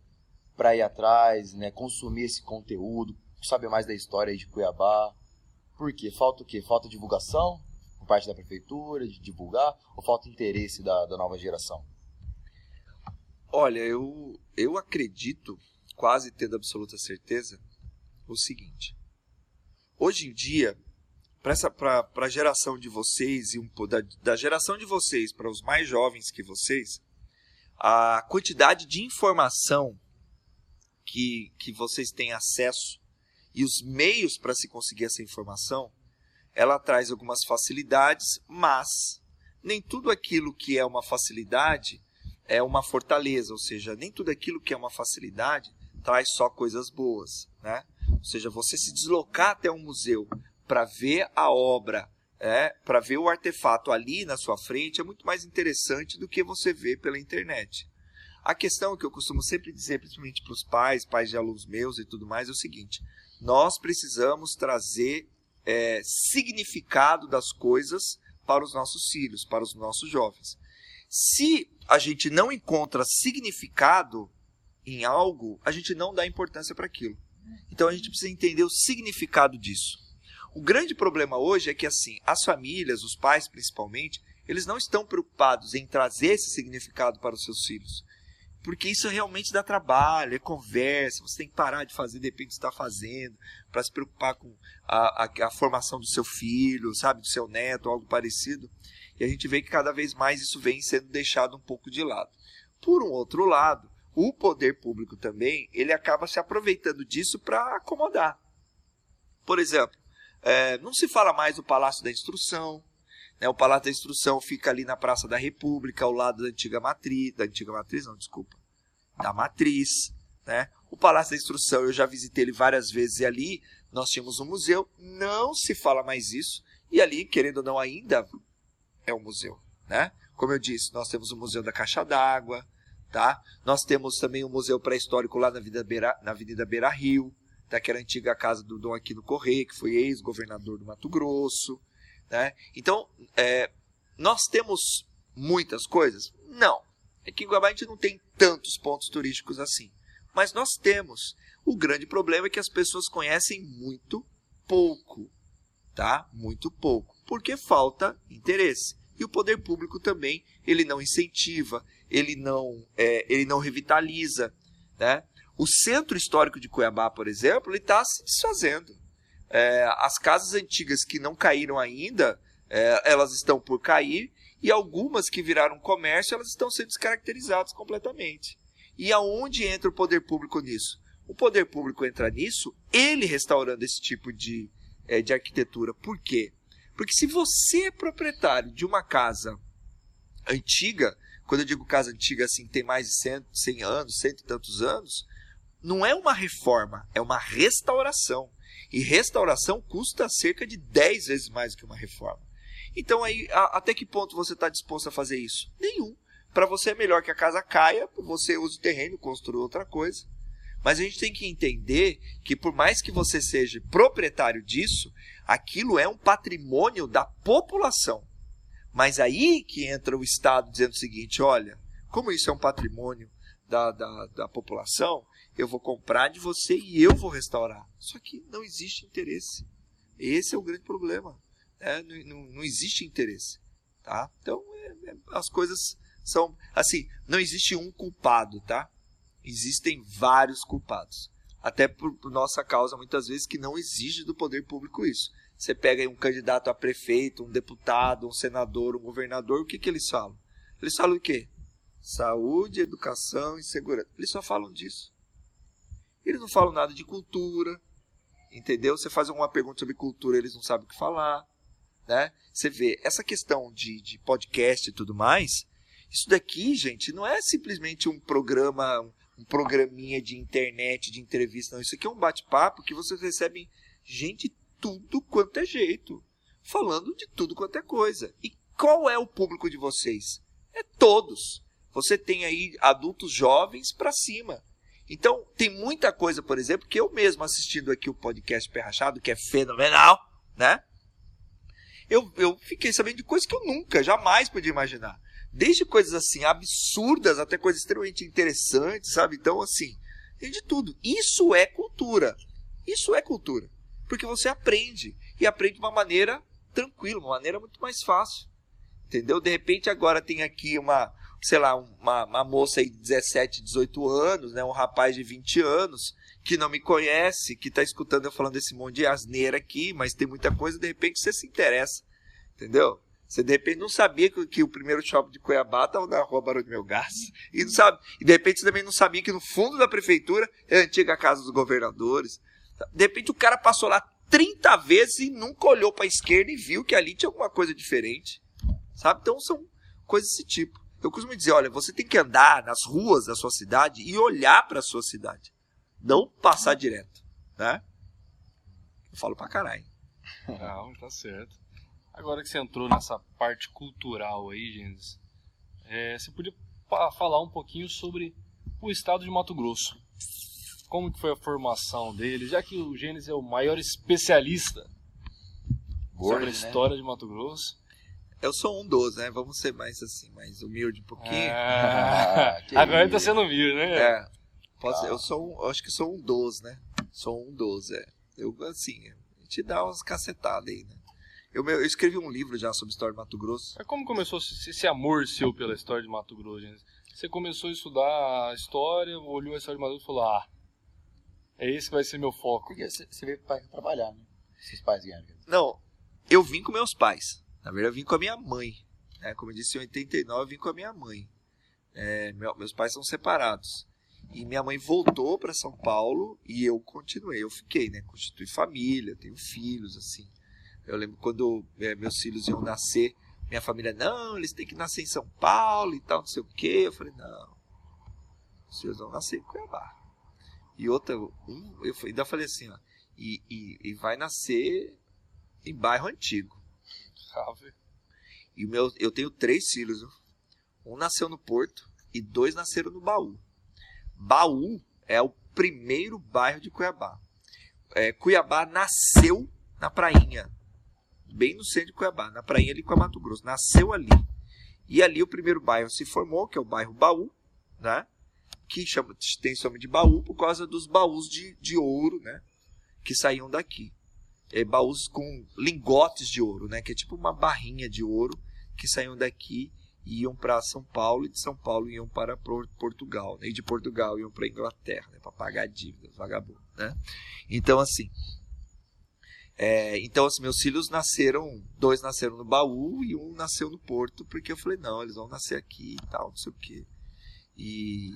para ir atrás, né? Consumir esse conteúdo, saber mais da história de Cuiabá. Por quê? Falta o quê? Falta divulgação por parte da prefeitura, de divulgar, ou falta interesse da, da nova geração? Olha, eu, eu acredito, quase tendo absoluta certeza, o seguinte. Hoje em dia, para a geração de vocês e um, da, da geração de vocês para os mais jovens que vocês, a quantidade de informação que, que vocês têm acesso e os meios para se conseguir essa informação, ela traz algumas facilidades, mas nem tudo aquilo que é uma facilidade é uma fortaleza, ou seja, nem tudo aquilo que é uma facilidade traz só coisas boas, né? Ou seja, você se deslocar até um museu para ver a obra, é, para ver o artefato ali na sua frente é muito mais interessante do que você ver pela internet. A questão que eu costumo sempre dizer, principalmente para os pais, pais de alunos meus e tudo mais, é o seguinte: nós precisamos trazer é, significado das coisas para os nossos filhos, para os nossos jovens. Se a gente não encontra significado em algo, a gente não dá importância para aquilo. Então a gente precisa entender o significado disso. O grande problema hoje é que assim, as famílias, os pais principalmente, eles não estão preocupados em trazer esse significado para os seus filhos. Porque isso realmente dá trabalho, é conversa, você tem que parar de fazer, de repente está fazendo, para se preocupar com a, a, a, formação do seu filho, sabe, do seu neto, algo parecido. E a gente vê que cada vez mais isso vem sendo deixado um pouco de lado. Por um outro lado, o poder público também, ele acaba se aproveitando disso para acomodar. Por exemplo, é, não se fala mais do Palácio da Instrução, né? O Palácio da Instrução fica ali na Praça da República, ao lado da antiga matriz, da antiga matriz, não, desculpa, da matriz, né? O Palácio da Instrução, eu já visitei ele várias vezes e ali nós tínhamos um museu, não se fala mais isso, e ali, querendo ou não, ainda é um museu, né? Como eu disse, nós temos o Museu da Caixa d'Água, tá? Nós temos também um museu pré-histórico lá na Avenida Beira, na Avenida Beira Rio, daquela antiga casa do Dom Aquino Correia, que foi ex-governador do Mato Grosso, né? Então, é, nós temos muitas coisas? Não. É que em Guabá a gente não tem tantos pontos turísticos assim. Mas nós temos. O grande problema é que as pessoas conhecem muito pouco. Tá? Muito pouco. Porque falta interesse. E o poder público também, ele não incentiva, ele não, é, ele não revitaliza. Né? O centro histórico de Cuiabá, por exemplo, ele está se desfazendo. É, as casas antigas que não caíram ainda, é, elas estão por cair, e algumas que viraram comércio, elas estão sendo descaracterizadas completamente. E aonde entra o poder público nisso? O poder público entra nisso, ele restaurando esse tipo de, é, de arquitetura. Por quê? Porque se você é proprietário de uma casa antiga, quando eu digo casa antiga assim, tem mais de 100, 100 anos, cento e tantos anos, não é uma reforma, é uma restauração. E restauração custa cerca de 10 vezes mais do que uma reforma. Então aí, a, até que ponto você está disposto a fazer isso? Nenhum. Para você é melhor que a casa caia, você use o terreno, construa outra coisa. Mas a gente tem que entender que por mais que você seja proprietário disso, aquilo é um patrimônio da população. Mas aí que entra o Estado dizendo o seguinte: olha, como isso é um patrimônio da, da, da população, eu vou comprar de você e eu vou restaurar. Só que não existe interesse. Esse é o grande problema. É, não, não, não, existe interesse. Tá? Então, é, é, as coisas são. Assim, não existe um culpado, tá? Existem vários culpados. Até por, por nossa causa, muitas vezes, que não exige do poder público isso. Você pega um candidato a prefeito, um deputado, um senador, um governador, o que, que eles falam? Eles falam o quê? Saúde, educação e segurança. Eles só falam disso. Eles não falam nada de cultura, entendeu? Você faz alguma pergunta sobre cultura, eles não sabem o que falar, né? Você vê, essa questão de, de podcast e tudo mais, isso daqui, gente, não é simplesmente um programa, um programinha de internet, de entrevista, não. Isso aqui é um bate-papo que vocês recebem gente tudo quanto é jeito, falando de tudo quanto é coisa. E qual é o público de vocês? É todos. Você tem aí adultos jovens para cima. Então, tem muita coisa, por exemplo, que eu mesmo assistindo aqui o podcast Pé Rachado, que é fenomenal, né? Eu, eu fiquei sabendo de coisas que eu nunca, jamais podia imaginar. Desde coisas assim absurdas até coisas extremamente interessantes, sabe? Então, assim, tem de tudo. Isso é cultura. Isso é cultura. Porque você aprende. E aprende de uma maneira tranquila, uma maneira muito mais fácil. Entendeu? De repente agora tem aqui uma, sei lá, uma, uma moça aí de 17, 18 anos, né, um rapaz de 20 anos, que não me conhece, que está escutando eu falando esse monte de asneira aqui, mas tem muita coisa, de repente você se interessa, entendeu? Você de repente não sabia que, que o primeiro shopping de Cuiabá estava na rua Barão de Melgaço. E, não sabe, e de repente você também não sabia que no fundo da prefeitura é a antiga casa dos governadores. De repente o cara passou lá 30 vezes e nunca olhou para a esquerda e viu que ali tinha alguma coisa diferente. Sabe? Então são coisas desse tipo. Eu costumo dizer, olha, você tem que andar nas ruas da sua cidade e olhar para a sua cidade, não passar direto, né? Eu falo pra caralho. Não, tá certo. Agora que você entrou nessa parte cultural aí, Gênesis, é, você podia falar um pouquinho sobre o estado de Mato Grosso. Como que foi a formação dele, já que o Gênesis é o maior especialista Gordo, sobre a né? história né? de Mato Grosso. Eu sou um dos, né? Vamos ser mais assim, mais humilde um pouquinho. Ah, agora ele tá sendo humilde, né? É. Posso, ah. Eu sou um, eu acho que sou um dos, né? Sou um dos, é. Eu, assim, a gente dá umas cacetadas aí, né? Eu, eu, escrevi um livro já sobre a história de Mato Grosso. Mas como começou esse, amor seu pela história de Mato Grosso, gente? Você começou a estudar a história, olhou a história de Mato e falou: Ah, é esse que vai ser meu foco. Porque você, você veio para trabalhar, né? Seus pais vieram. Não, eu vim com meus pais. Na verdade, eu vim com a minha mãe. né? como eu disse, em 89 eu vim com a minha mãe. É, meu- meus pais são separados. E minha mãe voltou para São Paulo e eu continuei. Eu fiquei, né? Constituí família, tenho filhos, assim. Eu lembro quando é, meus filhos iam nascer, minha família, não, eles têm que nascer em São Paulo e tal, não sei o quê. Eu falei, não, os filhos vão nascer em Cuiabá. E outra, um, eu ainda falei assim, ó, e, e, e vai nascer em bairro antigo. Velho. E meu, eu tenho três filhos. Um nasceu no Porto e dois nasceram no Baú. Baú é o primeiro bairro de Cuiabá. É, Cuiabá nasceu na prainha, bem no centro de Cuiabá, na prainha ali com a Mato Grosso. Nasceu ali. E ali o primeiro bairro se formou, que é o bairro Baú, né? que chama, tem nome de Baú por causa dos baús de, de ouro né? que saíam daqui é, baús com lingotes de ouro, né? Que é tipo uma barrinha de ouro que saíam daqui e iam para São Paulo e de São Paulo iam para Por- Portugal, né? E de Portugal iam para Inglaterra, né? Para pagar dívidas, vagabundo, né? Então assim, é, então assim, meus filhos nasceram, dois nasceram no baú e um nasceu no Porto, porque eu falei não, eles vão nascer aqui e tal, não sei o quê. E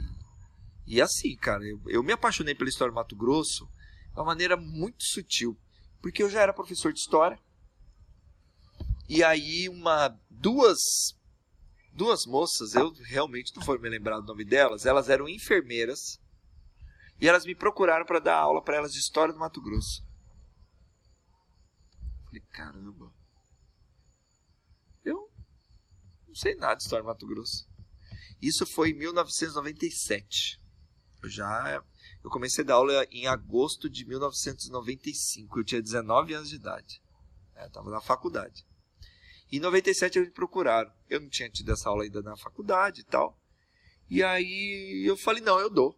e assim, cara, eu, eu me apaixonei pela história do Mato Grosso de uma maneira muito sutil porque eu já era professor de história. E aí uma duas duas moças, eu realmente não vou me lembrar do nome delas, elas eram enfermeiras e elas me procuraram para dar aula para elas de história do Mato Grosso. Falei, caramba. Eu não sei nada de história do Mato Grosso. Isso foi em 1997. Eu já eu comecei a dar aula em agosto de 1995. Eu tinha 19 anos de idade. É, Estava na faculdade. Em 97 eles me procuraram. Eu não tinha tido essa aula ainda na faculdade e tal. E aí eu falei, não, eu dou.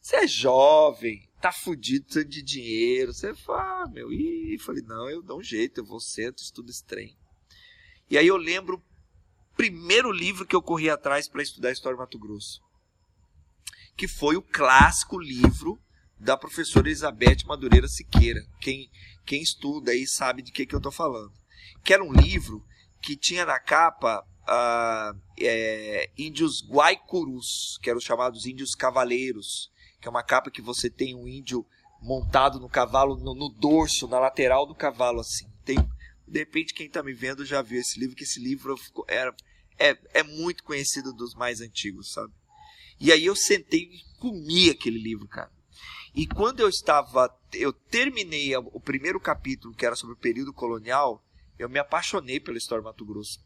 Você é jovem, tá fudido, de dinheiro. Você fala, ah, meu, e falei, não, eu dou um jeito, eu vou centro, estudo esse trem. E aí eu lembro o primeiro livro que eu corri atrás para estudar história do Mato Grosso que foi o clássico livro da professora Elizabeth Madureira Siqueira. Quem, quem estuda aí sabe de que, que eu estou falando. Que era um livro que tinha na capa ah, é, índios guaicurus, que eram os chamados índios cavaleiros, que é uma capa que você tem um índio montado no cavalo, no, no dorso, na lateral do cavalo, assim. Tem, de repente, quem está me vendo já viu esse livro, que esse livro era, é, é muito conhecido dos mais antigos, sabe? E aí eu sentei e comi aquele livro, cara. E quando eu estava, eu terminei o primeiro capítulo, que era sobre o período colonial, eu me apaixonei pela história do Mato Grosso.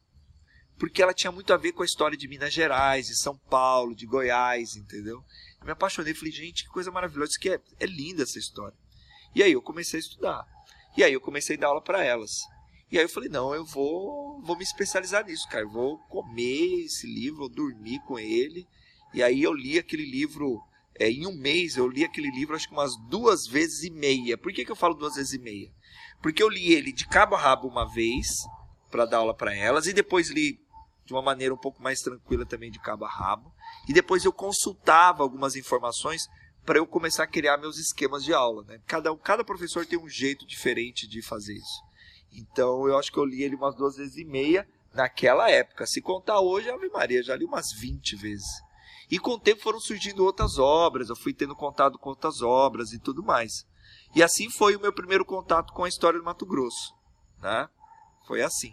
Porque ela tinha muito a ver com a história de Minas Gerais, de São Paulo, de Goiás, entendeu? Eu me apaixonei, falei, gente, que coisa maravilhosa, isso é, é linda essa história. E aí eu comecei a estudar. E aí eu comecei a dar aula para elas. E aí eu falei, não, eu vou, vou me especializar nisso, cara. Eu vou comer esse livro, vou dormir com ele. E aí eu li aquele livro, é, em um mês eu li aquele livro acho que umas duas vezes e meia. Por que, que eu falo duas vezes e meia? Porque eu li ele de cabo a rabo uma vez, para dar aula para elas, e depois li de uma maneira um pouco mais tranquila também de cabo a rabo. E depois eu consultava algumas informações para eu começar a criar meus esquemas de aula. Né? Cada, cada professor tem um jeito diferente de fazer isso. Então eu acho que eu li ele umas duas vezes e meia naquela época. Se contar hoje, Ave Maria, já li umas 20 vezes. E com o tempo foram surgindo outras obras, eu fui tendo contato com outras obras e tudo mais. E assim foi o meu primeiro contato com a história do Mato Grosso. Né? Foi assim.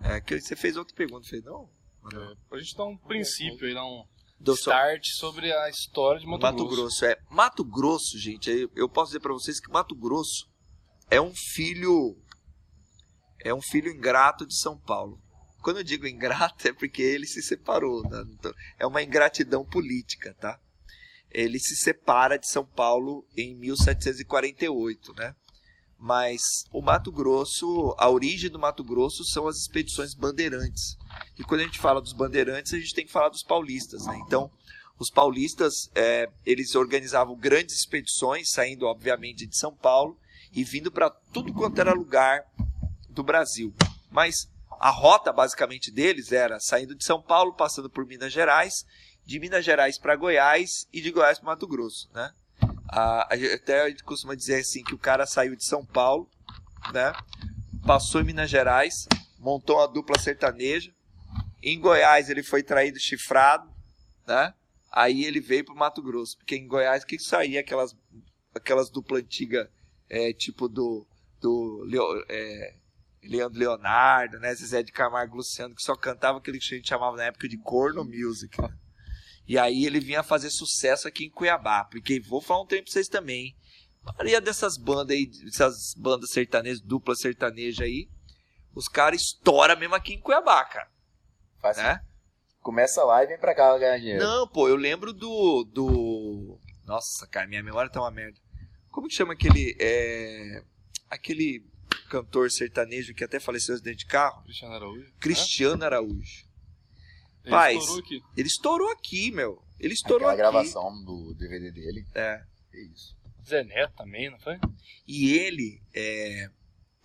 É, que você fez outra pergunta, fez não? É, pra gente dar um princípio aí, dar um Do so- start sobre a história de Mato, Mato, Grosso. Grosso. é. Mato Grosso, gente, eu- eu posso dizer para vocês que Mato Grosso é um filho é um filho ingrato de São Paulo. Quando eu digo ingrato é porque ele se separou, né? Então, é uma ingratidão política, tá? Ele se separa de São Paulo em 1748, né? Mas o Mato Grosso, a origem do Mato Grosso são as expedições bandeirantes. E quando a gente fala dos bandeirantes, a gente tem que falar dos paulistas, né? Então, os paulistas, é, eles organizavam grandes expedições, saindo, obviamente, de São Paulo e vindo para tudo quanto era lugar do Brasil. Mas a rota, basicamente, deles era saindo de São Paulo, passando por Minas Gerais de Minas Gerais para Goiás e de Goiás para Mato Grosso, né? A, até a gente costuma dizer assim que o cara saiu de São Paulo, né? Passou em Minas Gerais, montou uma dupla sertaneja. Em Goiás ele foi traído chifrado, né? Aí ele veio para Mato Grosso, porque em Goiás que saía aquelas aquelas duplas antigas, é, tipo do do é, Leandro Leonardo, né? Zezé de Camargo Luciano, que só cantava aquele que a gente chamava na época de corno music. Né? E aí ele vinha fazer sucesso aqui em Cuiabá. Porque vou falar um tempo pra vocês também. A maioria dessas bandas aí, dessas bandas sertanejas, dupla sertaneja aí, os caras estouram mesmo aqui em Cuiabá, cara. Faz Né? Começa lá e vem pra cá ganhar dinheiro. Não, pô, eu lembro do. do. Nossa, cara, minha memória tá uma merda. Como que chama aquele. É... Aquele cantor sertanejo que até faleceu acidente de carro? Cristiano Araújo. Cristiano Araújo. Ele Paz. estourou aqui. Ele estourou aqui, meu. Ele estourou Aquela aqui. gravação do DVD dele. É. É isso. Zé Neto também, não foi? E ele, é,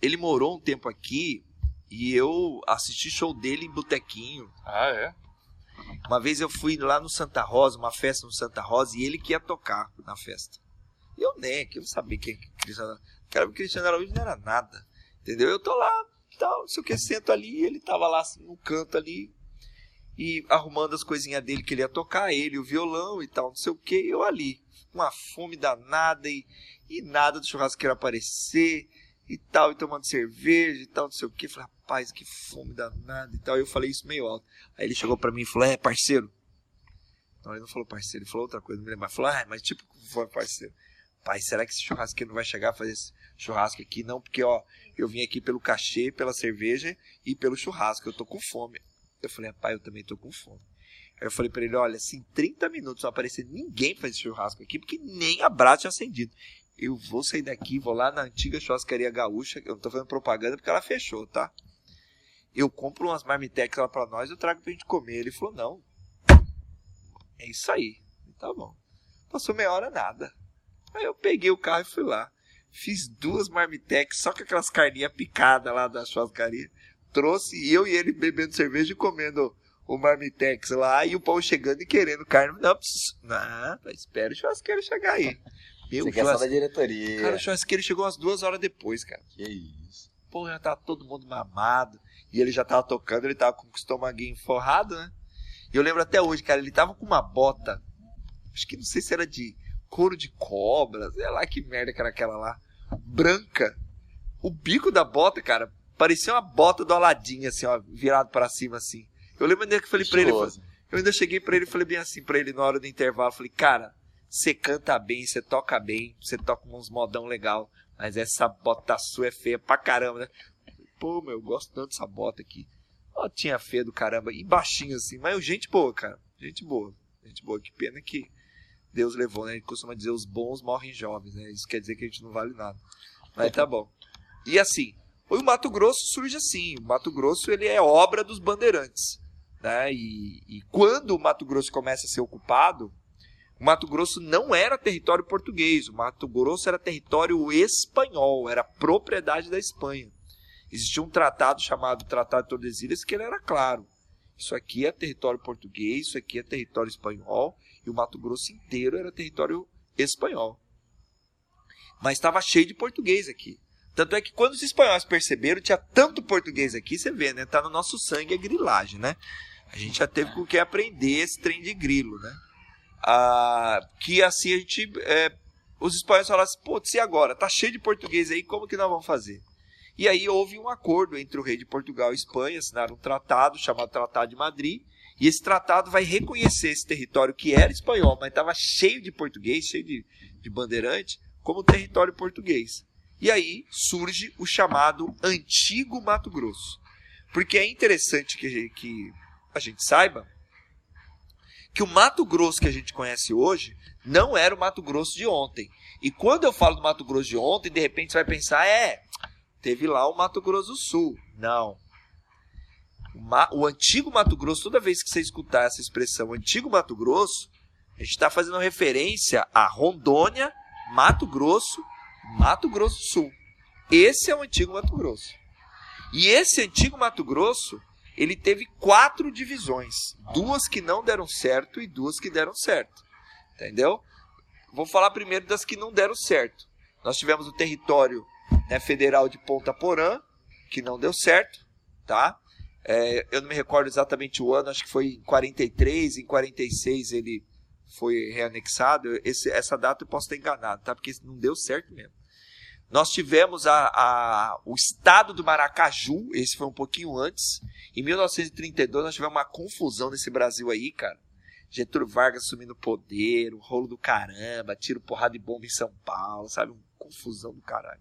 ele morou um tempo aqui e eu assisti show dele em botequinho. Ah, é? Uma vez eu fui lá no Santa Rosa, uma festa no Santa Rosa, e ele que ia tocar na festa. E eu nem, que eu não sabia quem que Cristiano Cara, o Cristiano Araújo não era nada. Entendeu? Eu tô lá, tal, não sei o que, sento ali, ele tava lá assim, no canto ali, e arrumando as coisinhas dele que ele ia tocar, ele, o violão e tal, não sei o que, eu ali, uma fome danada e, e nada do churrasqueiro aparecer e tal, e tomando cerveja e tal, não sei o que. Falei, rapaz, que fome danada e tal. Eu falei isso meio alto. Aí ele chegou pra mim e falou, é, parceiro. Não, ele não falou parceiro, ele falou outra coisa, não me lembro. Ele falou, ah, mas tipo, foi parceiro. Pai, será que esse churrasqueiro não vai chegar a fazer churrasco aqui? Não, porque, ó, eu vim aqui pelo cachê, pela cerveja e pelo churrasco. Eu tô com fome. Eu falei, rapaz, eu também tô com fome. Aí eu falei pra ele, olha, em 30 minutos não aparecer ninguém esse churrasco aqui, porque nem a brasa tinha acendido. Eu vou sair daqui, vou lá na antiga churrascaria gaúcha, eu não tô fazendo propaganda porque ela fechou, tá? Eu compro umas marmitex lá pra nós, eu trago pra gente comer. Ele falou, não. É isso aí. Tá bom. Passou meia hora, nada. Aí eu peguei o carro e fui lá. Fiz duas marmitex, só com aquelas carninhas picadas lá da churrascaria. Trouxe e eu e ele bebendo cerveja e comendo o marmitex lá. E o pão chegando e querendo carne. Não, preciso. Não, espera o churrasqueiro chegar aí. Meu Você quer só da diretoria. Cara, o churrasqueiro chegou umas duas horas depois, cara. Que isso. Pô, já tava todo mundo mamado. E ele já tava tocando, ele tava com o estomaguinho forrado, né? E eu lembro até hoje, cara, ele tava com uma bota. Acho que não sei se era de couro de cobra, sei lá que merda que era aquela lá. Branca. O bico da bota, cara, parecia uma bota do Aladim, assim, ó, virado para cima, assim. Eu lembro ainda que eu falei pra ele, eu ainda cheguei pra ele e falei bem assim pra ele na hora do intervalo. Falei, cara, você canta bem, você toca bem, você toca uns modão legal, mas essa bota sua é feia pra caramba, né? Pô, meu, eu gosto tanto dessa bota aqui. Ó, tinha feia do caramba, e baixinho assim, mas gente boa, cara. Gente boa. Gente boa, que pena que Deus levou, né? A gente costuma dizer os bons morrem jovens, né? Isso quer dizer que a gente não vale nada. Mas tá bom. E assim, o Mato Grosso surge assim. O Mato Grosso ele é obra dos bandeirantes. Né? E, e quando o Mato Grosso começa a ser ocupado, o Mato Grosso não era território português. O Mato Grosso era território espanhol, era propriedade da Espanha. Existia um tratado chamado Tratado de Tordesilhas que ele era claro. Isso aqui é território português, isso aqui é território espanhol, e o Mato Grosso inteiro era território espanhol. Mas estava cheio de português aqui. Tanto é que quando os espanhóis perceberam, tinha tanto português aqui, você vê, né? Tá no nosso sangue a grilagem, né? A gente já teve com que aprender esse trem de grilo, né? Ah, que assim a gente. é, os espanhóis falaram assim, pô, e agora? Tá cheio de português aí, como que nós vamos fazer? E aí houve um acordo entre o rei de Portugal e Espanha, assinaram um tratado chamado Tratado de Madrid, e esse tratado vai reconhecer esse território que era espanhol, mas estava cheio de português, cheio de, de bandeirante, como território português. E aí surge o chamado Antigo Mato Grosso. Porque é interessante que, que a gente saiba que o Mato Grosso que a gente conhece hoje não era o Mato Grosso de ontem. E quando eu falo do Mato Grosso de ontem, de repente você vai pensar, é, teve lá o Mato Grosso do Sul. Não. O, antigo Mato Grosso, toda vez que você escutar essa expressão antigo Mato Grosso, a gente está fazendo referência a Rondônia, Mato Grosso, Mato Grosso do Sul. Esse é o antigo Mato Grosso. E esse antigo Mato Grosso, ele teve quatro divisões. Duas que não deram certo e duas que deram certo. Entendeu? Vou falar primeiro das que não deram certo. Nós tivemos o território né, federal de Ponta Porã, que não deu certo, tá? É, eu não me recordo exatamente o ano, acho que foi em 43, em 46 ele foi reanexado. Esse, essa data eu posso estar enganado, tá? Porque não deu certo mesmo. Nós tivemos a, a, o estado do Maracaju, esse foi um pouquinho antes. Em 1932 nós tivemos uma confusão nesse Brasil aí, cara. Getúlio Vargas assumindo o poder, o rolo do caramba, tiro porrada de bomba em São Paulo, sabe? Uma confusão do caralho.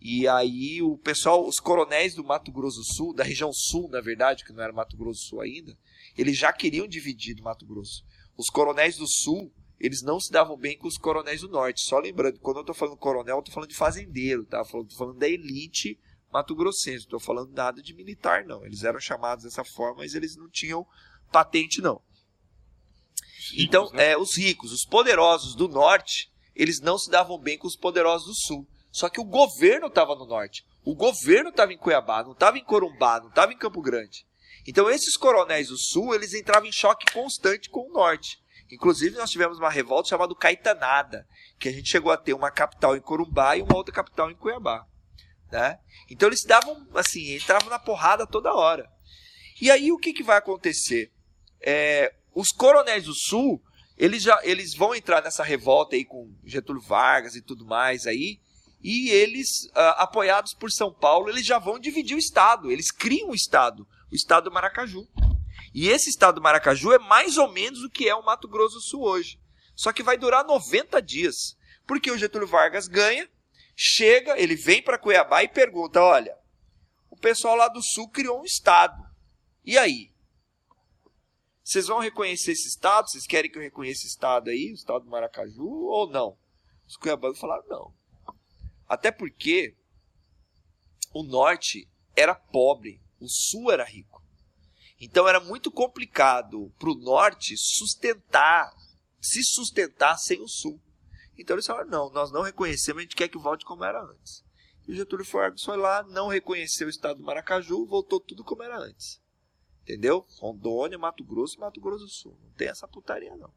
E aí o pessoal, os coronéis do Mato Grosso do Sul, da região sul, na verdade, que não era Mato Grosso do Sul ainda, eles já queriam dividir do Mato Grosso. Os coronéis do sul, eles não se davam bem com os coronéis do norte. Só lembrando, quando eu estou falando coronel, eu estou falando de fazendeiro, tá? Estou falando da elite mato-grossense. Estou falando nada de militar, não. Eles eram chamados dessa forma, mas eles não tinham patente, não. Então, né? é, os ricos, os poderosos do norte, eles não se davam bem com os poderosos do sul. Só que o governo estava no norte. O governo estava em Cuiabá, não estava em Corumbá, não estava em Campo Grande. Então esses coronéis do sul, eles entravam em choque constante com o norte. Inclusive nós tivemos uma revolta chamada Caetanada, que a gente chegou a ter uma capital em Corumbá e uma outra capital em Cuiabá. Né? Então eles davam assim, entravam na porrada toda hora. E aí o que, que vai acontecer? É, os coronéis do sul, eles já eles vão entrar nessa revolta aí com Getúlio Vargas e tudo mais aí, e eles, uh, apoiados por São Paulo, eles já vão dividir o estado, eles criam o estado, o estado do Maracaju. E esse estado do Maracaju é mais ou menos o que é o Mato Grosso do Sul hoje. Só que vai durar 90 dias, porque o Getúlio Vargas ganha, chega, ele vem para Cuiabá e pergunta: olha, o pessoal lá do sul criou um estado. E aí? Vocês vão reconhecer esse estado? Vocês querem que eu reconheça esse estado aí, o estado do Maracaju, ou não? Os cuiabanos falaram não. Até porque o norte era pobre, o sul era rico. Então era muito complicado para o norte sustentar, se sustentar sem o sul. Então eles falaram: não, nós não reconhecemos, a gente quer que volte como era antes. E o Getúlio Vargas foi lá, não reconheceu o estado do Maracaju, voltou tudo como era antes. Entendeu? Rondônia, Mato Grosso e Mato Grosso do Sul. Não tem essa putaria, não.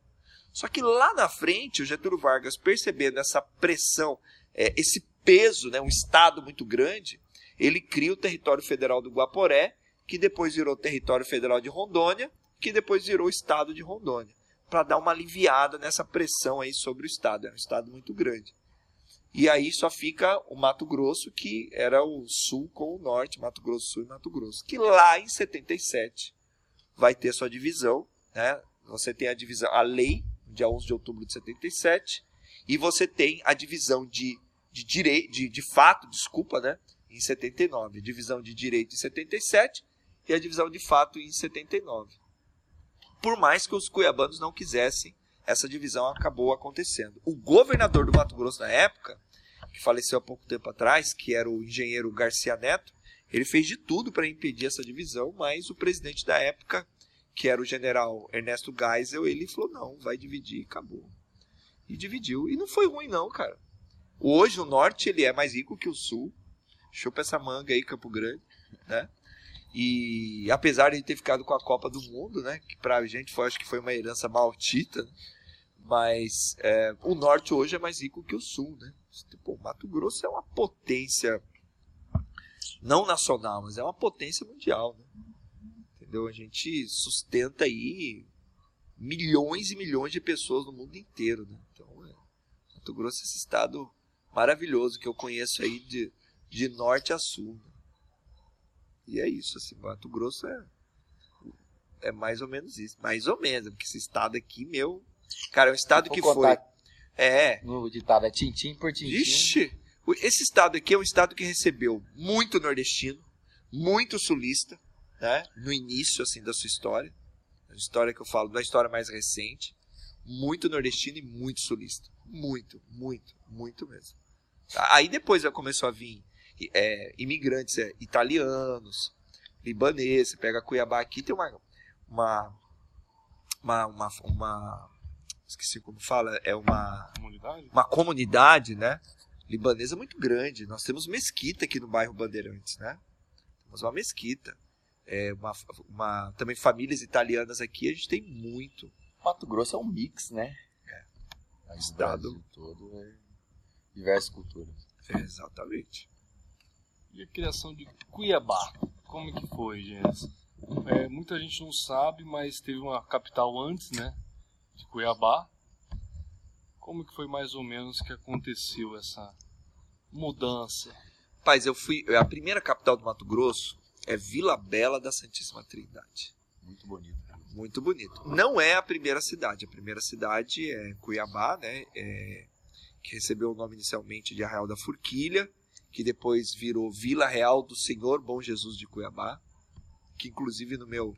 Só que lá na frente, o Getúlio Vargas, percebendo essa pressão, é, esse peso, né, um estado muito grande, ele cria o território federal do Guaporé, que depois virou território federal de Rondônia, que depois virou estado de Rondônia, para dar uma aliviada nessa pressão aí sobre o estado. É um estado muito grande. E aí só fica o Mato Grosso, que era o sul com o norte, Mato Grosso Sul e Mato Grosso. Que lá em 77 vai ter sua divisão, né? Você tem a divisão, a lei, dia 11 de outubro de 77, e você tem a divisão de, de direito, de, de fato, desculpa, né? Em 79. Divisão de direito em 77 e a divisão de fato em 79. Por mais que os cuiabanos não quisessem essa divisão acabou acontecendo. O governador do Mato Grosso na época, que faleceu há pouco tempo atrás, que era o engenheiro Garcia Neto, ele fez de tudo para impedir essa divisão, mas o presidente da época, que era o general Ernesto Geisel, ele falou: não, vai dividir, acabou. E dividiu. E não foi ruim, não, cara. Hoje o norte ele é mais rico que o sul. Chupa essa manga aí, Campo Grande, né? E apesar de ter ficado com a Copa do Mundo, né? Que pra gente foi, acho que foi uma herança maldita, né? Mas é, o norte hoje é mais rico que o sul, né? Tipo, o Mato Grosso é uma potência não nacional, mas é uma potência mundial, né? Entendeu? A gente sustenta aí milhões e milhões de pessoas no mundo inteiro, né? Então, é, Mato Grosso é esse estado maravilhoso que eu conheço aí de, de norte a sul. E é isso, assim, Mato Grosso é é mais ou menos isso, mais ou menos, porque esse estado aqui, meu, Cara, é um estado que foi. É. No ditado é tintim por tintim. Vixe! Esse estado aqui é um estado que recebeu muito nordestino, muito sulista, né? No início, assim, da sua história. A história que eu falo, da história mais recente. Muito nordestino e muito sulista. Muito, muito, muito mesmo. Aí depois começou a vir é, imigrantes é, italianos, libaneses. Você pega Cuiabá aqui, tem uma, uma, uma, uma, uma esqueci como fala, é uma comunidade, uma comunidade né, libanesa muito grande. Nós temos mesquita aqui no bairro Bandeirantes, né? Temos uma mesquita. é, uma, uma, também famílias italianas aqui, a gente tem muito. Mato Grosso é um mix, né? É. O Estado. Brasil todo é diversas culturas. exatamente. E a criação de Cuiabá? Como que foi, gente? É, muita gente não sabe, mas teve uma capital antes, né? De Cuiabá. Como que foi mais ou menos que aconteceu essa mudança? Paz, eu fui. A primeira capital do Mato Grosso é Vila Bela da Santíssima Trindade. Muito bonito. Muito bonito. Não é a primeira cidade. A primeira cidade é Cuiabá, né? É, que recebeu o nome inicialmente de Arraial da Forquilha, que depois virou Vila Real do Senhor Bom Jesus de Cuiabá, que inclusive no meu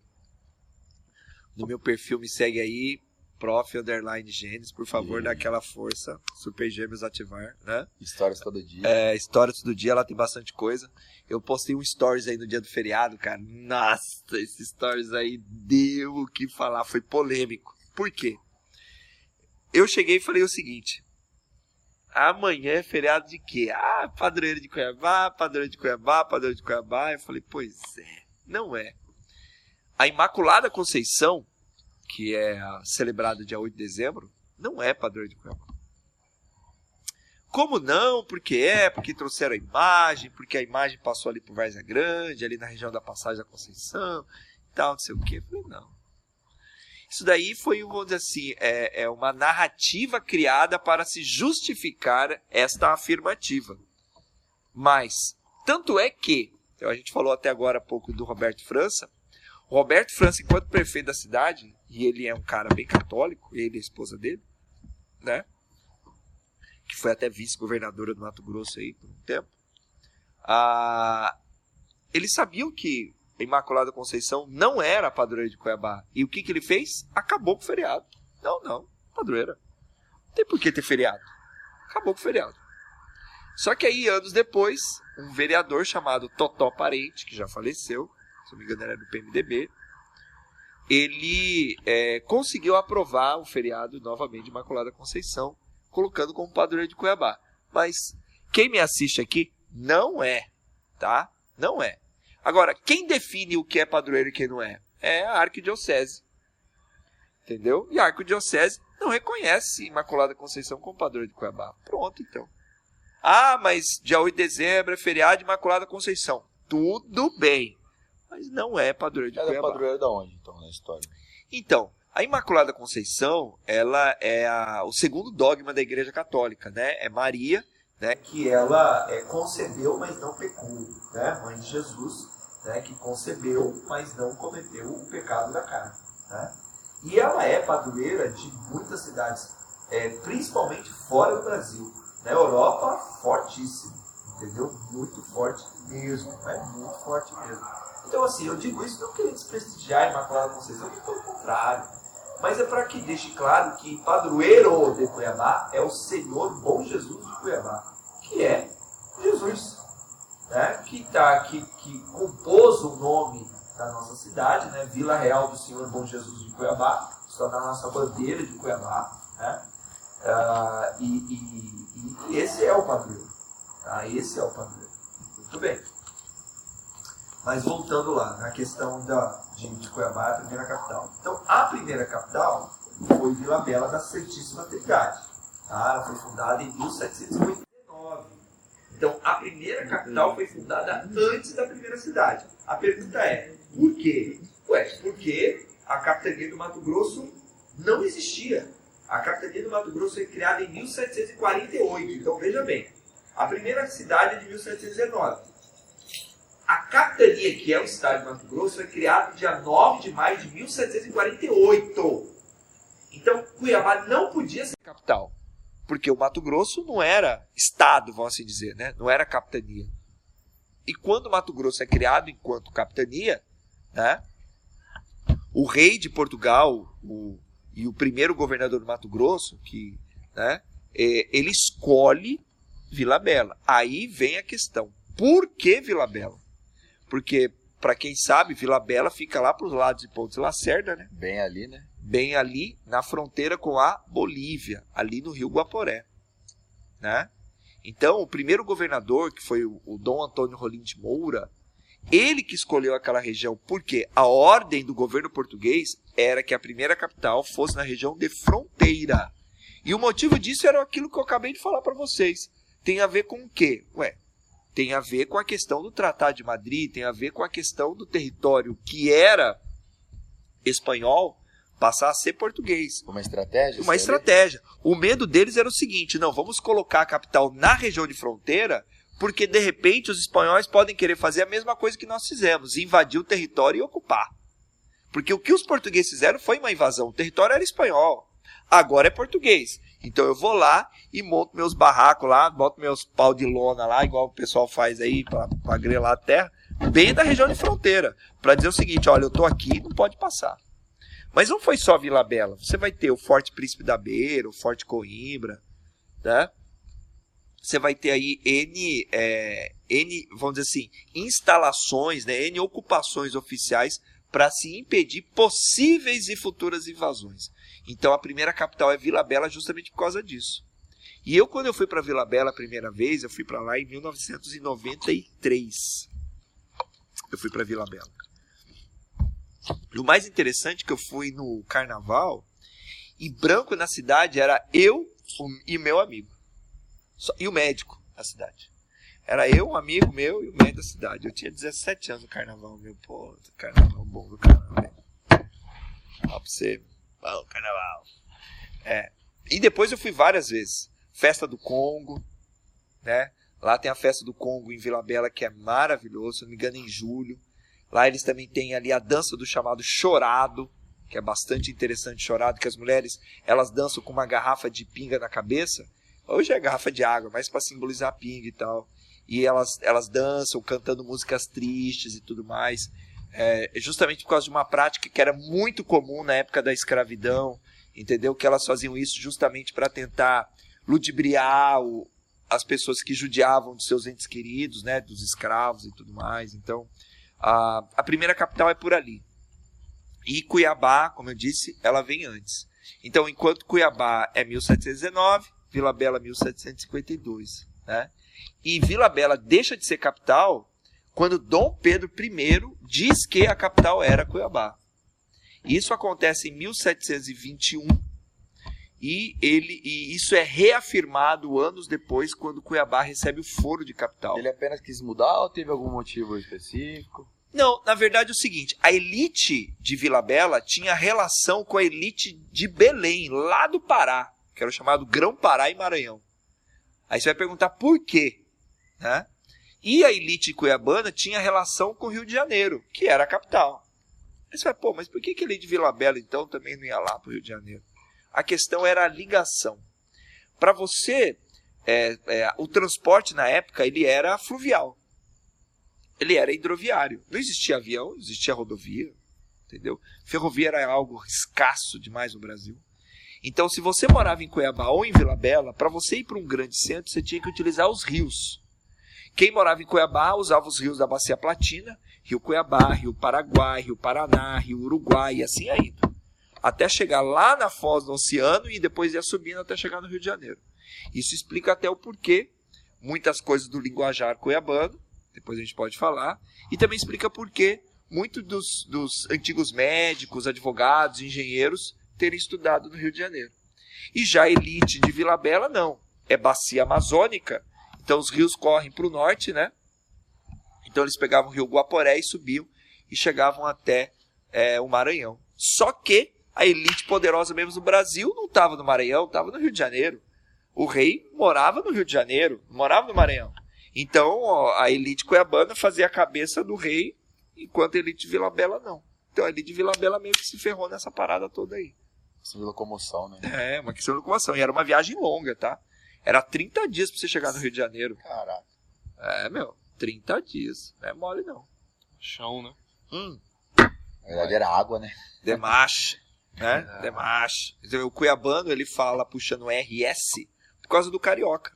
no meu perfil me segue aí, prof underline Gênesis, por favor, E- dá aquela força, Super Gêmeos ativar, né? Histórias todo dia. É, história todo dia, ela tem bastante coisa. Eu postei um stories aí no dia do feriado, cara. Nossa, esse stories aí deu o que falar, foi polêmico. Por quê? Eu cheguei e falei o seguinte: amanhã é feriado de quê? Ah, padroeiro de Cuiabá, padroeiro de Cuiabá, padroeiro de Cuiabá. Eu falei, pois é, não é. A Imaculada Conceição, que é celebrada dia 8 de dezembro, não é padroeiro de Cuiabá. Como não? Porque é, porque trouxeram a imagem, porque a imagem passou ali por Várzea Grande, ali na região da Passagem da Conceição, tal, não sei o quê. Eu falei, não. Isso daí foi, vamos dizer assim, é, é uma narrativa criada para se justificar esta afirmativa. Mas, tanto é que, então a gente falou até agora há pouco do Roberto França, o Roberto França, enquanto prefeito da cidade, e ele é um cara bem católico, ele e a esposa dele, né? que foi até vice-governadora do Mato Grosso aí por um tempo, ah, eles sabiam que a Imaculada Conceição não era a padroeira de Cuiabá. E o que, que ele fez? Acabou com o feriado. Não, não, padroeira. Não tem por que ter feriado. Acabou com o feriado. Só que aí, anos depois, um vereador chamado Totó Parente, que já faleceu, se não me engano era do PMDB, ele é, conseguiu aprovar o feriado novamente de Imaculada Conceição, colocando como padroeiro de Cuiabá. Mas quem me assiste aqui não é, tá? Não é. Agora, quem define o que é padroeiro e quem não é? É a arquidiocese. Entendeu? E a arquidiocese não reconhece Imaculada Conceição como padroeiro de Cuiabá. Pronto, então. Ah, mas dia 8 de dezembro é feriado de Imaculada Conceição. Tudo bem. Mas não é padroeiro de Ela é Cuiabá. padroeira da onde, então, na história? Então, a Imaculada Conceição, ela é a- o segundo dogma da Igreja Católica, né? É Maria, né? Que ela é, concebeu, mas não pecou, né? Mãe de Jesus, né? Que concebeu, mas não cometeu o pecado da carne, né? E ela é padroeira de muitas cidades, é, principalmente fora do Brasil. Na Europa, fortíssimo, entendeu? Muito forte mesmo, é muito forte mesmo. Então, assim, eu digo isso não querendo desprestigiar a Imaculada Conceição, muito pelo contrário. Mas é para que deixe claro que padroeiro de Cuiabá é o Senhor Bom Jesus de Cuiabá, que é Jesus, né? que, tá, que, que compôs o nome da nossa cidade, né? Vila Real do Senhor Bom Jesus de Cuiabá, está na nossa bandeira de Cuiabá. Né? Ah, e, e- e esse é o padroeiro. Tá? Esse é o padroeiro. Muito bem. Mas voltando lá, na questão da, de, de Cuiabá, a primeira capital. Então, a primeira capital foi Vila Bela da Santíssima Trindade. Tá? Ela foi fundada em 1789. Então, a primeira capital foi fundada antes da primeira cidade. A pergunta é, por quê? Ué, porque a capitania do Mato Grosso não existia. A capitania do Mato Grosso foi criada em 1748. Então, veja bem, a primeira cidade é de 1719. A capitania, que é o estado de Mato Grosso, foi criada dia 9 de maio de 1748. Então, Cuiabá não podia ser capital. Porque o Mato Grosso não era estado, vamos assim dizer, né? não era capitania. E quando o Mato Grosso é criado enquanto capitania, né? o rei de Portugal o, e o primeiro governador do Mato Grosso, que, né? é, ele escolhe Vila Bela. Aí vem a questão: por que Vila Bela? Porque, para quem sabe, Vila Bela fica lá para os lados de Pontes Lacerda, né? Bem ali, né? bem ali na fronteira com a Bolívia, ali no Rio Guaporé. Né? Então, o primeiro governador, que foi o, o Dom Antônio Rolim de Moura, Ele que escolheu aquela região, porque a ordem do governo português era que a primeira capital fosse na região de fronteira. E o motivo disso era aquilo que eu acabei de falar para vocês. Tem a ver com o quê? Ué, tem a ver com a questão do Tratado de Madrid, tem a ver com a questão do território que era espanhol passar a ser português. Uma estratégia? Uma estratégia. O medo deles era o seguinte: não, vamos colocar a capital na região de fronteira, porque de repente os espanhóis podem querer fazer a mesma coisa que nós fizemos, invadir o território e ocupar. Porque o que os portugueses fizeram foi uma invasão. O território era espanhol, agora é português. Então eu vou lá e monto meus barracos lá, boto meus pau de lona lá, igual o pessoal faz aí para grelar a terra, bem da região de fronteira, para dizer o seguinte: olha, eu tô aqui, não pode passar. Mas não foi só Vila Bela. Você vai ter o Forte Príncipe da Beira, o Forte Coimbra, né? Você vai ter aí N, é, N, vamos dizer assim, instalações, né, N ocupações oficiais para se impedir possíveis e futuras invasões. Então a primeira capital é Vila Bela justamente por causa disso. E eu quando eu fui para Vila Bela a primeira vez, eu fui para lá em 1993. Eu fui para Vila Bela. E o mais interessante é que eu fui no carnaval e branco na cidade era eu e meu amigo. E o médico da cidade. Era eu, um amigo meu e o médico da cidade. Eu tinha 17 anos no carnaval, meu. Pô, carnaval bom do carnaval. Ó pra você. Bom, carnaval. É. E depois eu fui várias vezes. Festa do Congo, né? Lá tem a festa do Congo em Vila Bela que é maravilhoso, se não me engano, em julho. Lá eles também têm ali a dança do chamado chorado, que é bastante interessante chorado, que as mulheres elas dançam com uma garrafa de pinga na cabeça. Hoje é garrafa de água, mas para simbolizar a pinga e tal. E elas, elas dançam cantando músicas tristes e tudo mais. É, justamente por causa de uma prática que era muito comum na época da escravidão, entendeu? Que elas faziam isso justamente para tentar ludibriar o, as pessoas que judiavam dos seus entes queridos, né, dos escravos e tudo mais. Então, a, a primeira capital é por ali. E Cuiabá, como eu disse, ela vem antes. Então, enquanto Cuiabá é 1719, Vila Bela 1752, né? E Vila Bela deixa de ser capital quando Dom Pedro I diz que a capital era Cuiabá. Isso acontece em 1721 e, ele, e isso é reafirmado anos depois, quando Cuiabá recebe o foro de capital. Ele apenas quis mudar ou teve algum motivo específico? Não, na verdade é o seguinte: a elite de Vila Bela tinha relação com a elite de Belém, lá do Pará, que era o chamado Grão-Pará e Maranhão. Aí você vai perguntar por quê? Né? E a elite cuiabana tinha relação com o Rio de Janeiro, que era a capital. Aí você vai, pô, mas por que, que a elite de Vila Bela então também não ia lá para o Rio de Janeiro? A questão era a ligação. Para você, é, é, o transporte na época ele era fluvial. Ele era hidroviário. Não existia avião, existia rodovia. Entendeu? Ferrovia era algo escasso demais no Brasil. Então, se você morava em Cuiabá ou em Vila Bela, para você ir para um grande centro, você tinha que utilizar os rios. Quem morava em Cuiabá usava os rios da Bacia Platina, Rio Cuiabá, Rio Paraguai, Rio Paraná, Rio Uruguai e assim aí até chegar lá na foz do oceano e depois ia subindo até chegar no Rio de Janeiro. Isso explica até o porquê muitas coisas do linguajar cuiabano, depois a gente pode falar, e também explica porquê muitos dos, dos antigos médicos, advogados, engenheiros terem estudado no Rio de Janeiro. E já a elite de Vila Bela não, é bacia amazônica, então os rios correm para o norte, né? Então eles pegavam o rio Guaporé e subiam e chegavam até é, o Maranhão. Só que a elite poderosa mesmo do Brasil não estava no Maranhão, estava no Rio de Janeiro. O rei morava no Rio de Janeiro, morava no Maranhão. Então a elite cuiabana fazia a cabeça do rei, enquanto a elite Vila Bela não. Então a elite Vila Bela meio que se ferrou nessa parada toda aí. Questão de locomoção, né? É, uma questão de locomoção. E era uma viagem longa, tá? Era 30 dias pra você chegar no Rio de Janeiro. Caraca. É, meu, 30 dias. Não é mole, não. Chão, né? Hum. Na verdade era água, né? Demache né? É. Demache. O cuiabano, ele fala puxando RS por causa do carioca.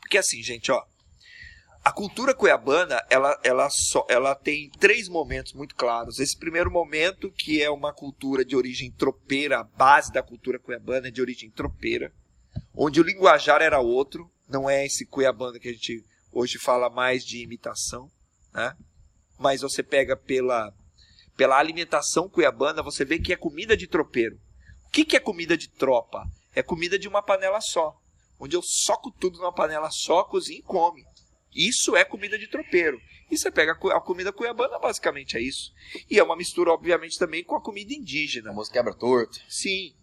Porque assim, gente, ó, a cultura cuiabana, ela, ela, só, ela tem três momentos muito claros. Esse primeiro momento, que é uma cultura de origem tropeira, a base da cultura cuiabana é de origem tropeira, onde o linguajar era outro, não é esse cuiabano que a gente hoje fala mais de imitação, né? mas você pega pela, pela alimentação cuiabana, você vê que é comida de tropeiro. O que, que é comida de tropa? É comida de uma panela só, onde eu soco tudo numa panela só, cozinho e come. Isso é comida de tropeiro. E você pega a comida cuiabana, basicamente é isso. E é uma mistura, obviamente, também com a comida indígena. Famoso quebra-torto. Sim.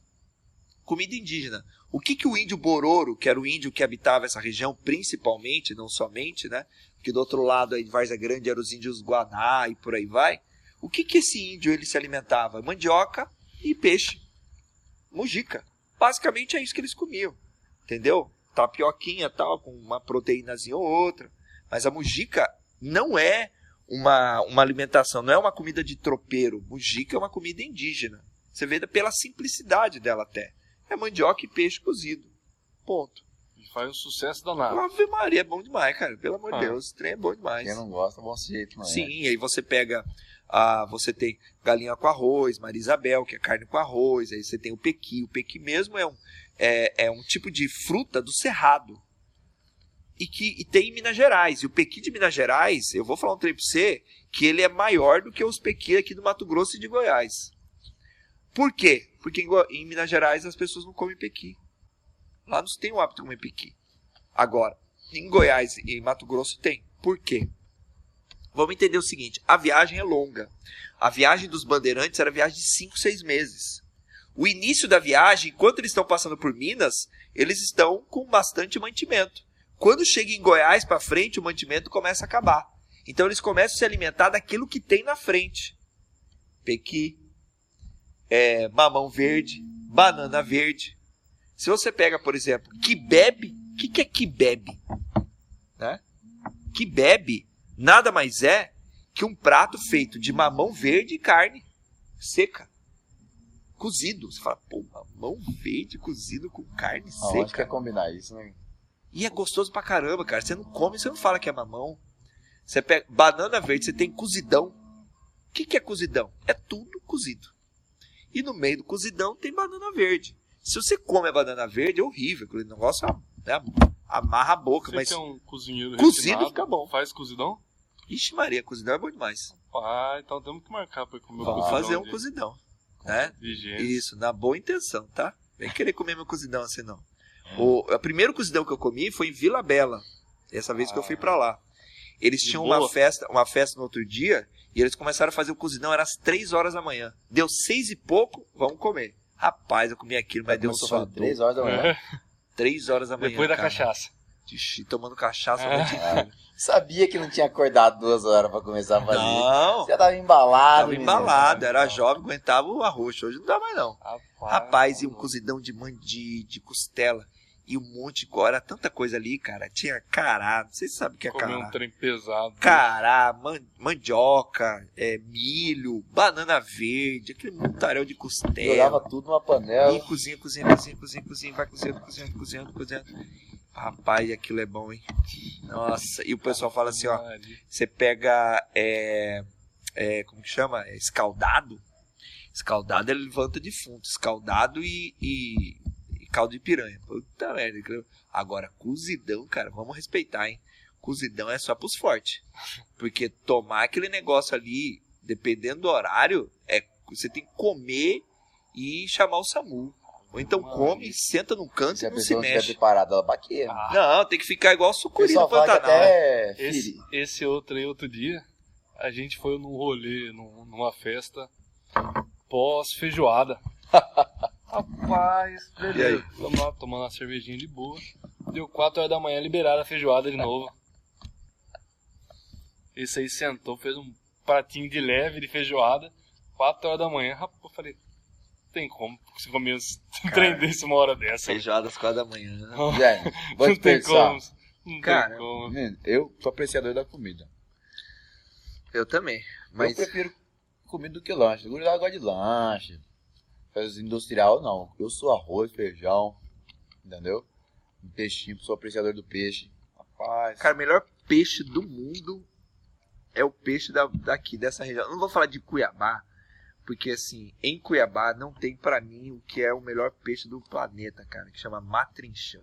Comida indígena. O que, que o índio Bororo, que era o índio que habitava essa região, principalmente, não somente, né? Porque do outro lado aí de Varza Grande eram os índios Guaná e por aí vai. O que, que esse índio ele se alimentava? Mandioca e peixe. Mujica. Basicamente é isso que eles comiam. Entendeu? Tapioquinha tal, com uma proteínazinha ou outra. Mas a mujica não é uma, uma alimentação, não é uma comida de tropeiro. Mujica é uma comida indígena. Você vê pela simplicidade dela até é mandioca e peixe cozido. Ponto. E faz um sucesso danado. Ave Maria, é bom demais, cara. Pelo amor de ah. Deus, esse trem é bom demais. Quem não gosta, bom jeito, mano. Sim, aí você pega. Ah, você tem galinha com arroz, Maria Isabel, que é carne com arroz, aí você tem o pequi. O pequi mesmo é um, é, é um tipo de fruta do cerrado. E que e tem em Minas Gerais. E o pequi de Minas Gerais, eu vou falar um trem pra você, que ele é maior do que os pequi aqui do Mato Grosso e de Goiás. Por quê? Porque em, em Minas Gerais as pessoas não comem pequi. Lá não tem o hábito de comer pequi. Agora, em Goiás e em Mato Grosso tem. Por quê? Vamos entender o seguinte: a viagem é longa. A viagem dos bandeirantes era viagem de 5, 6 meses. O início da viagem, enquanto eles estão passando por Minas, eles estão com bastante mantimento. Quando chega em Goiás para frente, o mantimento começa a acabar. Então eles começam a se alimentar daquilo que tem na frente. Pequi, é, mamão verde, banana verde. Se você pega, por exemplo, que bebe, o que, que é que bebe? Né? Que bebe nada mais é que um prato feito de mamão verde e carne seca. Cozido. Você fala, pô, mamão verde cozido com carne ah, seca. Onde quer combinar isso, né? E é gostoso pra caramba, cara. Você não come, você não fala que é mamão. Você pega banana verde, você tem cozidão. O que, que é cozidão? É tudo cozido. E no meio do cozidão tem banana verde. Se você come a banana verde, é horrível. Aquele negócio né, amarra a boca. Você mas tem um cozinheiro cozido fica bom. Faz cozidão? Ixi Maria, cozidão é bom demais. Ah, então temos que marcar para comer Vamos fazer um cozidão. Né? Isso, na boa intenção, tá? Vem querer comer meu cozidão assim não. O, o primeiro cozidão que eu comi foi em Vila Bela. Essa vez ah, que eu fui para lá. Eles tinham boa. uma festa, uma festa no outro dia e eles começaram a fazer o cozidão, era às 3 horas da manhã. Deu 6 e pouco, vamos comer. Rapaz, eu comi aquilo, mas deu só 3 horas da manhã. 3 horas da manhã. Depois da cara. cachaça. Ixi, tomando cachaça é. Sabia que não tinha acordado duas horas para começar a fazer. Não. Você tava embalado. Tava embalado, era jovem, aguentava o arroz. Hoje não dá mais não. Rapaz, Rapaz e um cozidão de, de, de costela e um monte de era tanta coisa ali, cara. Tinha cará, não sei se sabe o que é cará. um trem pesado. Cará, man, mandioca, é, milho, banana verde, aquele montaréu de costela. Jogava tudo numa panela. E cozinha, cozinha, cozinha, cozinha, cozinha, vai cozinhando, cozinhando, cozinhando, cozinhando. Rapaz, aquilo é bom, hein? Nossa, e o pessoal fala assim, ó, você pega, é, é, como que chama? É escaldado. Escaldado ele levanta defunto. Escaldado e, e caldo de piranha. Puta merda. Agora, cozidão, cara, vamos respeitar, hein? Cozidão é só pros fortes. Porque tomar aquele negócio ali, dependendo do horário, é você tem que comer e chamar o SAMU. Ou então come, senta num canto se e não se mexe. Parada, ela baqueia. Ah. Não, tem que ficar igual sucuri no Pantanal. Até... Esse, esse outro aí, outro dia, a gente foi num rolê, numa festa pós-feijoada. Rapaz, beleza. Vamos lá, tomando uma cervejinha de boa. Deu 4 horas da manhã, liberaram a feijoada de novo. Esse aí sentou, fez um pratinho de leve de feijoada. 4 horas da manhã, rapaz, eu falei, tem como você comer um trem desse uma hora dessa. Feijoada às 4 da manhã. É, vou não te tem como. Não Cara, tem como. eu sou apreciador da comida. Eu também. Mas... Eu prefiro comida do que lanche. Eu gosto de lanche industrial, não. Eu sou arroz, feijão, entendeu? Um peixinho, sou apreciador do peixe. Rapaz. Cara, o melhor peixe do mundo é o peixe da, daqui, dessa região. Eu não vou falar de Cuiabá, porque assim, em Cuiabá não tem para mim o que é o melhor peixe do planeta, cara, que chama matrinchã.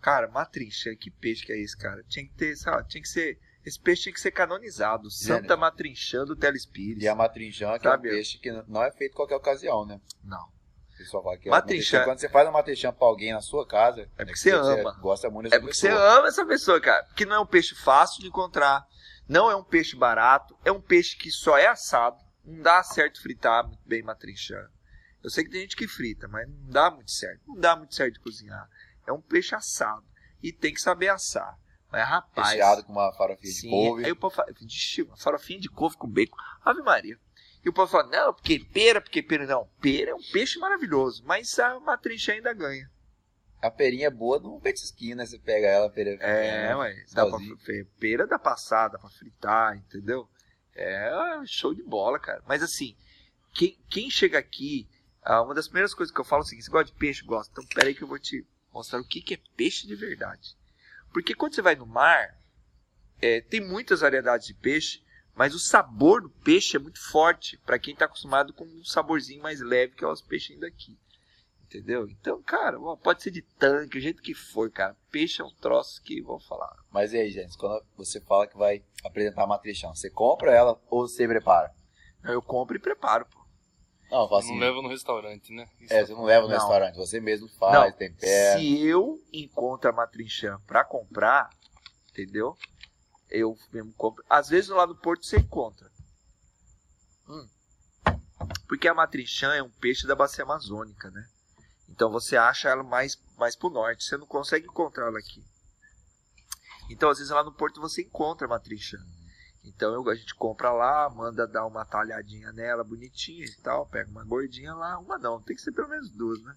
Cara, matrinchã, que peixe que é esse, cara? Tinha que ter, sabe, tinha que ser Esse peixe tinha que ser canonizado. Santa Matrinchã do Telespires. E a matrinchã, que Sabe? é um peixe que não é feito em qualquer ocasião, né? Não. Que é Matrinchã- Quando você faz uma matrinchã pra alguém na sua casa, É porque que você ama. gosta muito É dessa porque você pessoa. ama essa pessoa, cara. Porque não é um peixe fácil de encontrar. Não é um peixe barato. É um peixe que só é assado. Não dá certo fritar muito bem matrinchã. Eu sei que tem gente que frita, mas não dá muito certo. Não dá muito certo de cozinhar. É um peixe assado. E tem que saber assar. Mas, rapaz. Recheado com uma farofinha de Sim, couve. aí o povo fala, de uma farofinha de couve com bacon, ave maria. E o povo fala, não, porque pera, porque pera. Não, pera é um peixe maravilhoso, mas a matrincha ainda ganha. A perinha é boa num petisquinho, né? Você pega ela, a pera É, ué, dá pra, pera dá passar, dá pra fritar, entendeu? É show de bola, cara. Mas assim, quem, quem chega aqui, ah, uma das primeiras coisas que eu falo é o seguinte, você gosta de peixe? Gosta. Então peraí que eu vou te mostrar o que, que é peixe de verdade. Porque quando você vai no mar, é, tem muitas variedades de peixe, mas o sabor do peixe é muito forte para quem está acostumado com um saborzinho mais leve que é os peixinhos daqui. Entendeu? Então, cara, pode ser de tanque, o jeito que for, cara. Peixe é um troço que, vou falar, Mas e aí, gente, quando você fala que vai apresentar a matrinchã, você compra ela ou você prepara? eu compro e preparo, pô. Não, eu assim, Não leva no restaurante, né? Isso é, você não leva no Não. restaurante, você mesmo faz, Não, tempera. Se eu encontro a matrinchã pra comprar, entendeu? Eu mesmo compro. Às vezes lá no Porto você encontra. Hum. Porque a matrinchã é um peixe da bacia amazônica, né? Então você acha ela mais, mais pro norte. Você não consegue encontrar ela aqui. Então às vezes lá no Porto você encontra a matrinchã. Então eu- a gente compra lá, manda dar uma talhadinha nela, bonitinha e tal. Pega uma gordinha lá. Uma não, tem que ser pelo menos duas, né?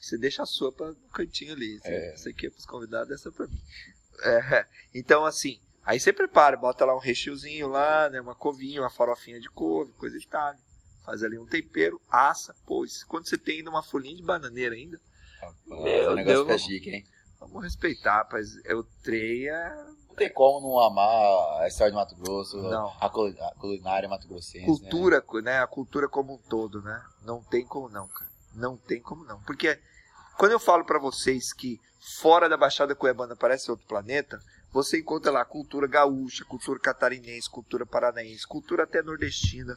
Você deixa a sopa no cantinho ali. Você- É. Essa aqui é pros convidados, essa é pra mim. É, então, assim, aí você prepara, bota lá um recheiozinho lá, né? Uma covinha, uma farofinha de couve, coisa e tal. Faz ali um tempero, assa. Pô, isso- quando você tem ainda uma folhinha de bananeira ainda, Rapaz, Meu o negócio Deus. fica chique, hein? vamos respeitar, rapaz. Eu treia Não tem como não amar a história de Mato Grosso, Não. A, culi- a culinária mato-grossense. cultura, né? A cultura como um todo, né? Não tem como não, cara. Não tem como não. Porque quando eu falo pra vocês que fora da Baixada Cuiabana parece outro planeta, você encontra lá cultura gaúcha, cultura catarinense, cultura paranaense, cultura até nordestina.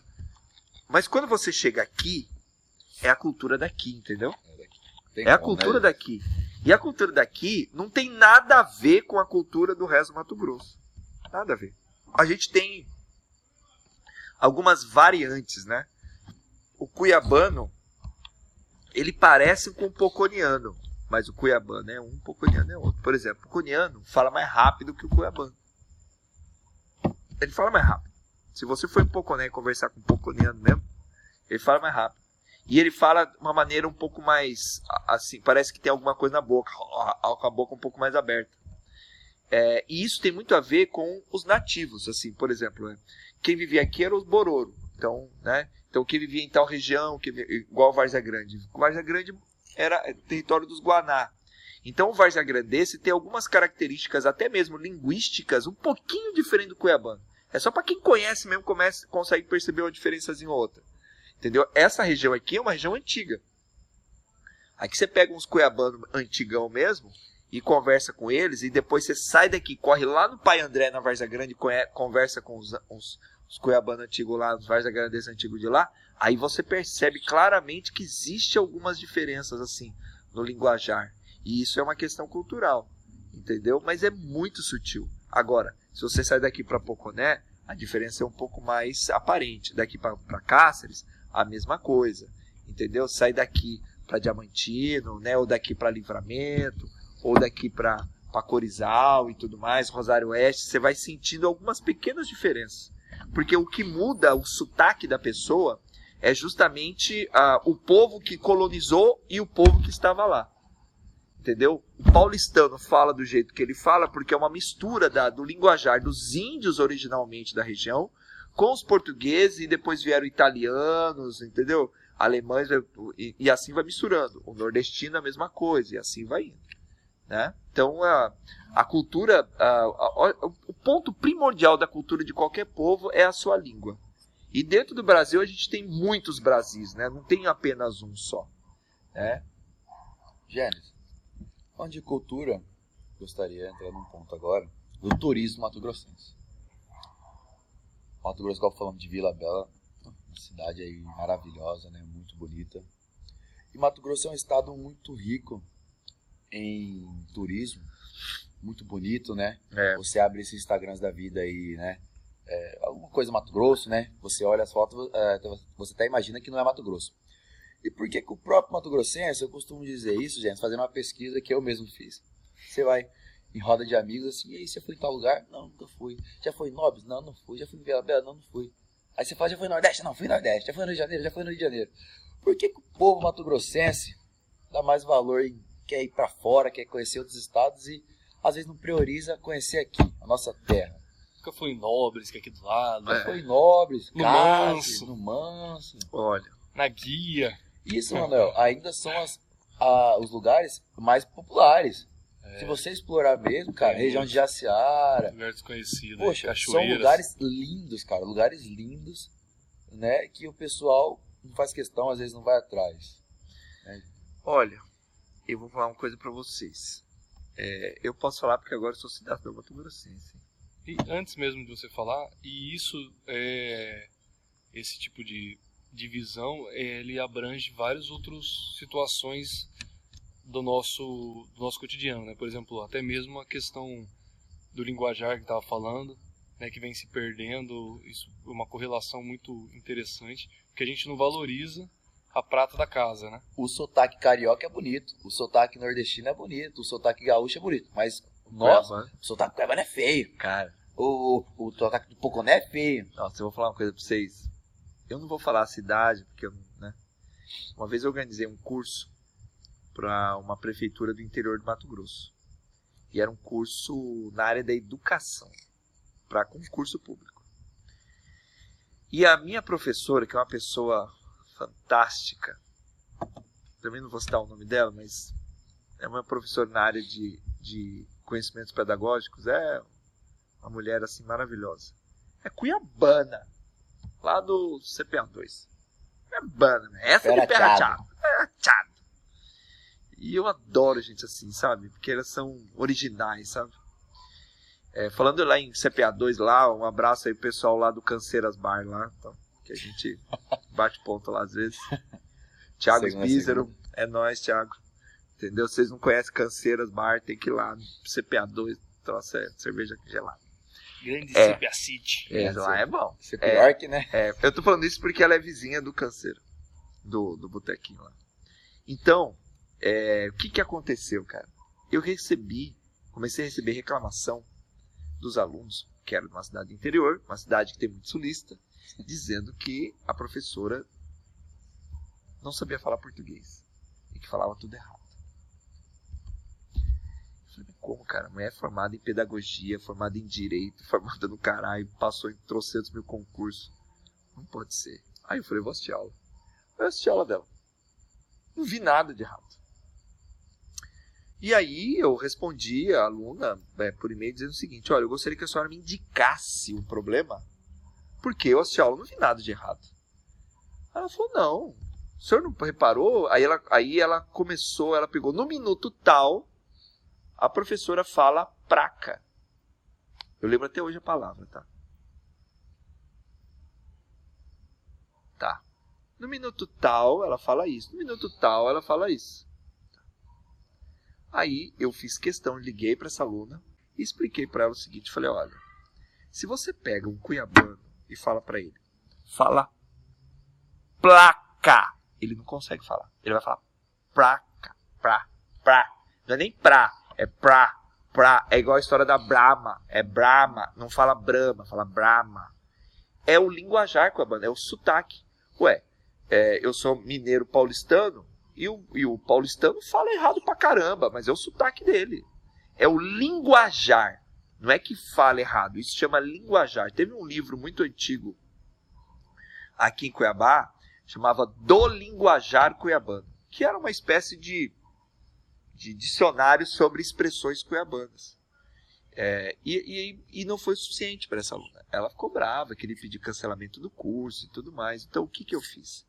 Mas quando você chega aqui, é a cultura daqui, entendeu? Né? Tem É a cultura né? daqui. E a cultura daqui não tem nada a ver com a cultura do resto do Mato Grosso. Nada a ver. A gente tem algumas variantes, né? O cuiabano, ele parece com o poconiano, mas o cuiabano é um, o poconiano é outro. Por exemplo, o poconiano fala mais rápido que o cuiabano. Ele fala mais rápido. Se você for em Poconé e conversar com o poconiano mesmo, ele fala mais rápido. E ele fala de uma maneira um pouco mais assim, parece que tem alguma coisa na boca, com a boca um pouco mais aberta. É, e isso tem muito a ver com os nativos, assim, por exemplo, né? quem vivia aqui era os Bororo. Então, né? Então quem vivia em tal região, que, igual Várzea Grande. Várzea Grande era território dos Guaná. Então o Várzea Grandense tem algumas características, até mesmo linguísticas, um pouquinho diferente do Cuiabano. É só para quem conhece mesmo comece, consegue perceber uma diferençazinha ou outra. Entendeu? Essa região aqui é uma região antiga. Aqui você pega uns cuiabanos antigão mesmo e conversa com eles e depois você sai daqui, corre lá no Pai André, na Várzea Grande, conversa com os, uns, os cuiabanos antigos lá, os Várzea Grandenses antigos de lá, aí você percebe claramente que existe algumas diferenças assim no linguajar. E isso é uma questão cultural, entendeu? Mas é muito sutil. Agora, se você sai daqui para Poconé, a diferença é um pouco mais aparente. Daqui para Cáceres, a mesma coisa, entendeu? Sai daqui para Diamantino, né? Ou daqui para Livramento, ou daqui para Corizal e tudo mais, Rosário Oeste, você vai sentindo algumas pequenas diferenças. Porque o que muda o sotaque da pessoa é justamente ah, o povo que colonizou e o povo que estava lá. Entendeu? O paulistano fala do jeito que ele fala porque é uma mistura da- do linguajar dos índios originalmente da região com os portugueses e depois vieram italianos, entendeu? Alemães e, e assim vai misturando. O nordestino a mesma coisa e assim vai indo. Né? Então a, a cultura, a- a- o ponto primordial da cultura de qualquer povo é a sua língua. E dentro do Brasil a gente tem muitos Brasis, né? não tem apenas um só. Né? Gênesis, falando de cultura, gostaria de entrar num ponto agora do turismo mato-grossense. Mato Grosso, como falamos de Vila Bela, uma cidade aí maravilhosa, né? Muito bonita. E Mato Grosso é um estado muito rico em turismo, muito bonito, né? É. Você abre esses Instagrams da vida aí, né? É, alguma coisa Mato Grosso, né? Você olha as fotos, é, você até imagina que não é Mato Grosso. E por que, que o próprio Mato Grossense, eu costumo dizer isso, gente, fazendo uma pesquisa que eu mesmo fiz. Você vai em roda de amigos assim, e aí, você foi em tal lugar? Não, nunca fui. Já foi em Nobres? Não, não fui. Já fui em Vila Bela? Não, não fui. Aí você fala, já foi no Nordeste? Não, fui no Nordeste. Já foi no Rio de Janeiro? Já foi no Rio de Janeiro. Por que, que o povo mato-grossense dá mais valor em quer ir para fora, quer conhecer outros estados e às vezes não prioriza conhecer aqui, a nossa terra? Nunca foi em Nobres, que é aqui do lado. É. Foi em Nobres, No Cáceres, Manso. no Manso. Olha, Na guia. Isso, Manuel, ainda são as, a- os lugares mais populares. É. Se você explorar mesmo, cara, região de Jaciara, Lugar desconhecido. Poxa, são cachoeiras. lugares lindos, cara, lugares lindos, né, que o pessoal não faz questão, às vezes não vai atrás. olha, eu vou falar uma coisa pra vocês. É, eu posso falar porque agora eu sou cidadão Mato Grossense. E antes mesmo de você falar, e isso é esse tipo de divisão, ele abrange várias outras situações do nosso do nosso cotidiano, né? Por exemplo, até mesmo a questão do linguajar que estava falando, né, que vem se perdendo, isso é uma correlação muito interessante, porque a gente não valoriza a prata da casa, né? O sotaque carioca é bonito, o sotaque nordestino é bonito, o sotaque gaúcho é bonito, mas nossa, Cuiabá. o sotaque cuiabano é feio. Cara, O, o, o sotaque do Poconé é feio. nossa, eu vou falar uma coisa pra vocês. Eu não vou falar a cidade, porque eu, né? Uma vez eu organizei um curso para uma prefeitura do interior do Mato Grosso. E era um curso na área da educação, para concurso público. E a minha professora, que é uma pessoa fantástica, também não vou citar o nome dela, mas é uma professora na área de, de conhecimentos pedagógicos, é uma mulher assim maravilhosa. É cuiabana, lá do CPA2. Cuiabana, né? essa Pera de perra. Perra tchado. E eu adoro gente assim, sabe? Porque elas são originais, sabe? É, falando lá em CPA2 lá, um abraço aí pro pessoal lá do Canceiras Bar lá, então, que a gente bate ponto lá às vezes. Thiago Spízero, é nóis, Thiago. Entendeu? Vocês não conhecem Canceiras Bar, tem que ir lá no CPA2, troça é cerveja gelada. Grande É. CPA City. É, É, lá é bom. Isso é que, né? É, eu tô falando isso porque ela é vizinha do Canseiro, do, do botequinho lá. Então, é, o que que aconteceu, cara? Eu recebi, comecei a receber reclamação dos alunos, que era de uma cidade interior, uma cidade que tem muito sulista, dizendo que a professora não sabia falar português e que falava tudo errado. Eu falei, como, cara? Mulher formada em pedagogia, formada em direito, formada no caralho, passou em trocentos mil concursos. Não pode ser. Aí eu falei, vou assistir aula. Eu assisti a aula dela. Não vi nada de errado. E aí eu respondi a aluna é, por e-mail dizendo o seguinte, olha, eu gostaria que a senhora me indicasse o problema, porque eu assisti a aula não vi nada de errado. Ela falou, não, o senhor não reparou? Aí ela, aí ela começou, ela pegou, no minuto tal, a professora fala praca. Eu lembro até hoje a palavra, tá? Tá. No minuto tal, ela fala isso. No minuto tal, ela fala isso. Aí eu fiz questão, liguei para essa aluna e expliquei para ela o seguinte, falei, olha, se você pega um cuiabano e fala para ele, fala placa, ele não consegue falar. Ele vai falar praca, pra, pra. Não é nem pra, é pra, pra. É igual a história da Brahma, é Brahma, não fala Brahma, fala Brahma. É o linguajar cuiabano, é o sotaque. Ué, é, eu sou mineiro paulistano e o, e o paulistano fala errado pra caramba, mas é o sotaque dele. É o linguajar. Não é que fala errado, isso chama linguajar. Teve um livro muito antigo aqui em Cuiabá, chamava Do Linguajar Cuiabano, que era uma espécie de, de dicionário sobre expressões cuiabanas. É, e, e, e não foi suficiente para essa aluna. Ela ficou brava, queria pedir cancelamento do curso e tudo mais. Então o que, que eu fiz?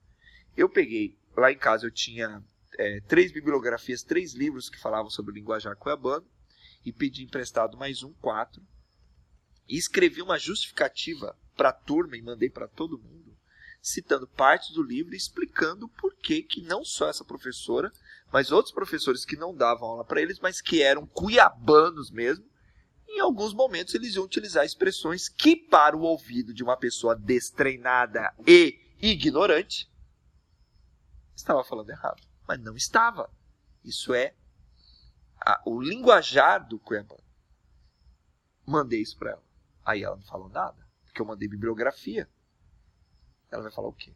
Eu peguei, lá em casa eu tinha é, três bibliografias, três livros que falavam sobre o linguajar cuiabano, e pedi emprestado mais um, quatro, e escrevi uma justificativa para a turma e mandei para todo mundo, citando partes do livro e explicando por que que não só essa professora, mas outros professores que não davam aula para eles, mas que eram cuiabanos mesmo, em alguns momentos eles iam utilizar expressões que para o ouvido de uma pessoa destreinada e ignorante estava falando errado, mas não estava. Isso é a, o linguajar do Cuiabano. Mandei isso para ela. Aí ela não falou nada, porque eu mandei bibliografia. Ela vai falar o quê?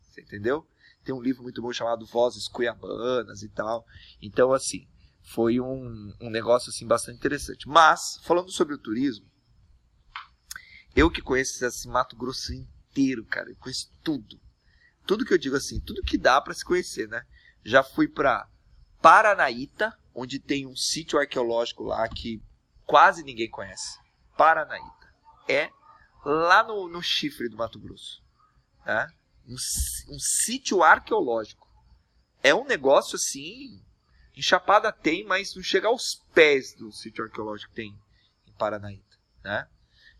Você entendeu? Tem um livro muito bom chamado Vozes Cuiabanas e tal. Então, assim, foi um, um negócio assim bastante interessante. Mas, falando sobre o turismo, eu que conheço esse Mato Grosso inteiro, cara, eu conheço tudo. Tudo que eu digo assim, tudo que dá para se conhecer, né? Já fui para Paranaíta, onde tem um sítio arqueológico lá que quase ninguém conhece. Paranaíta. É lá no, no chifre do Mato Grosso. Né? Um, um sítio arqueológico. É um negócio assim. Em Chapada tem, mas não chega aos pés do sítio arqueológico que tem em Paranaíta. Né?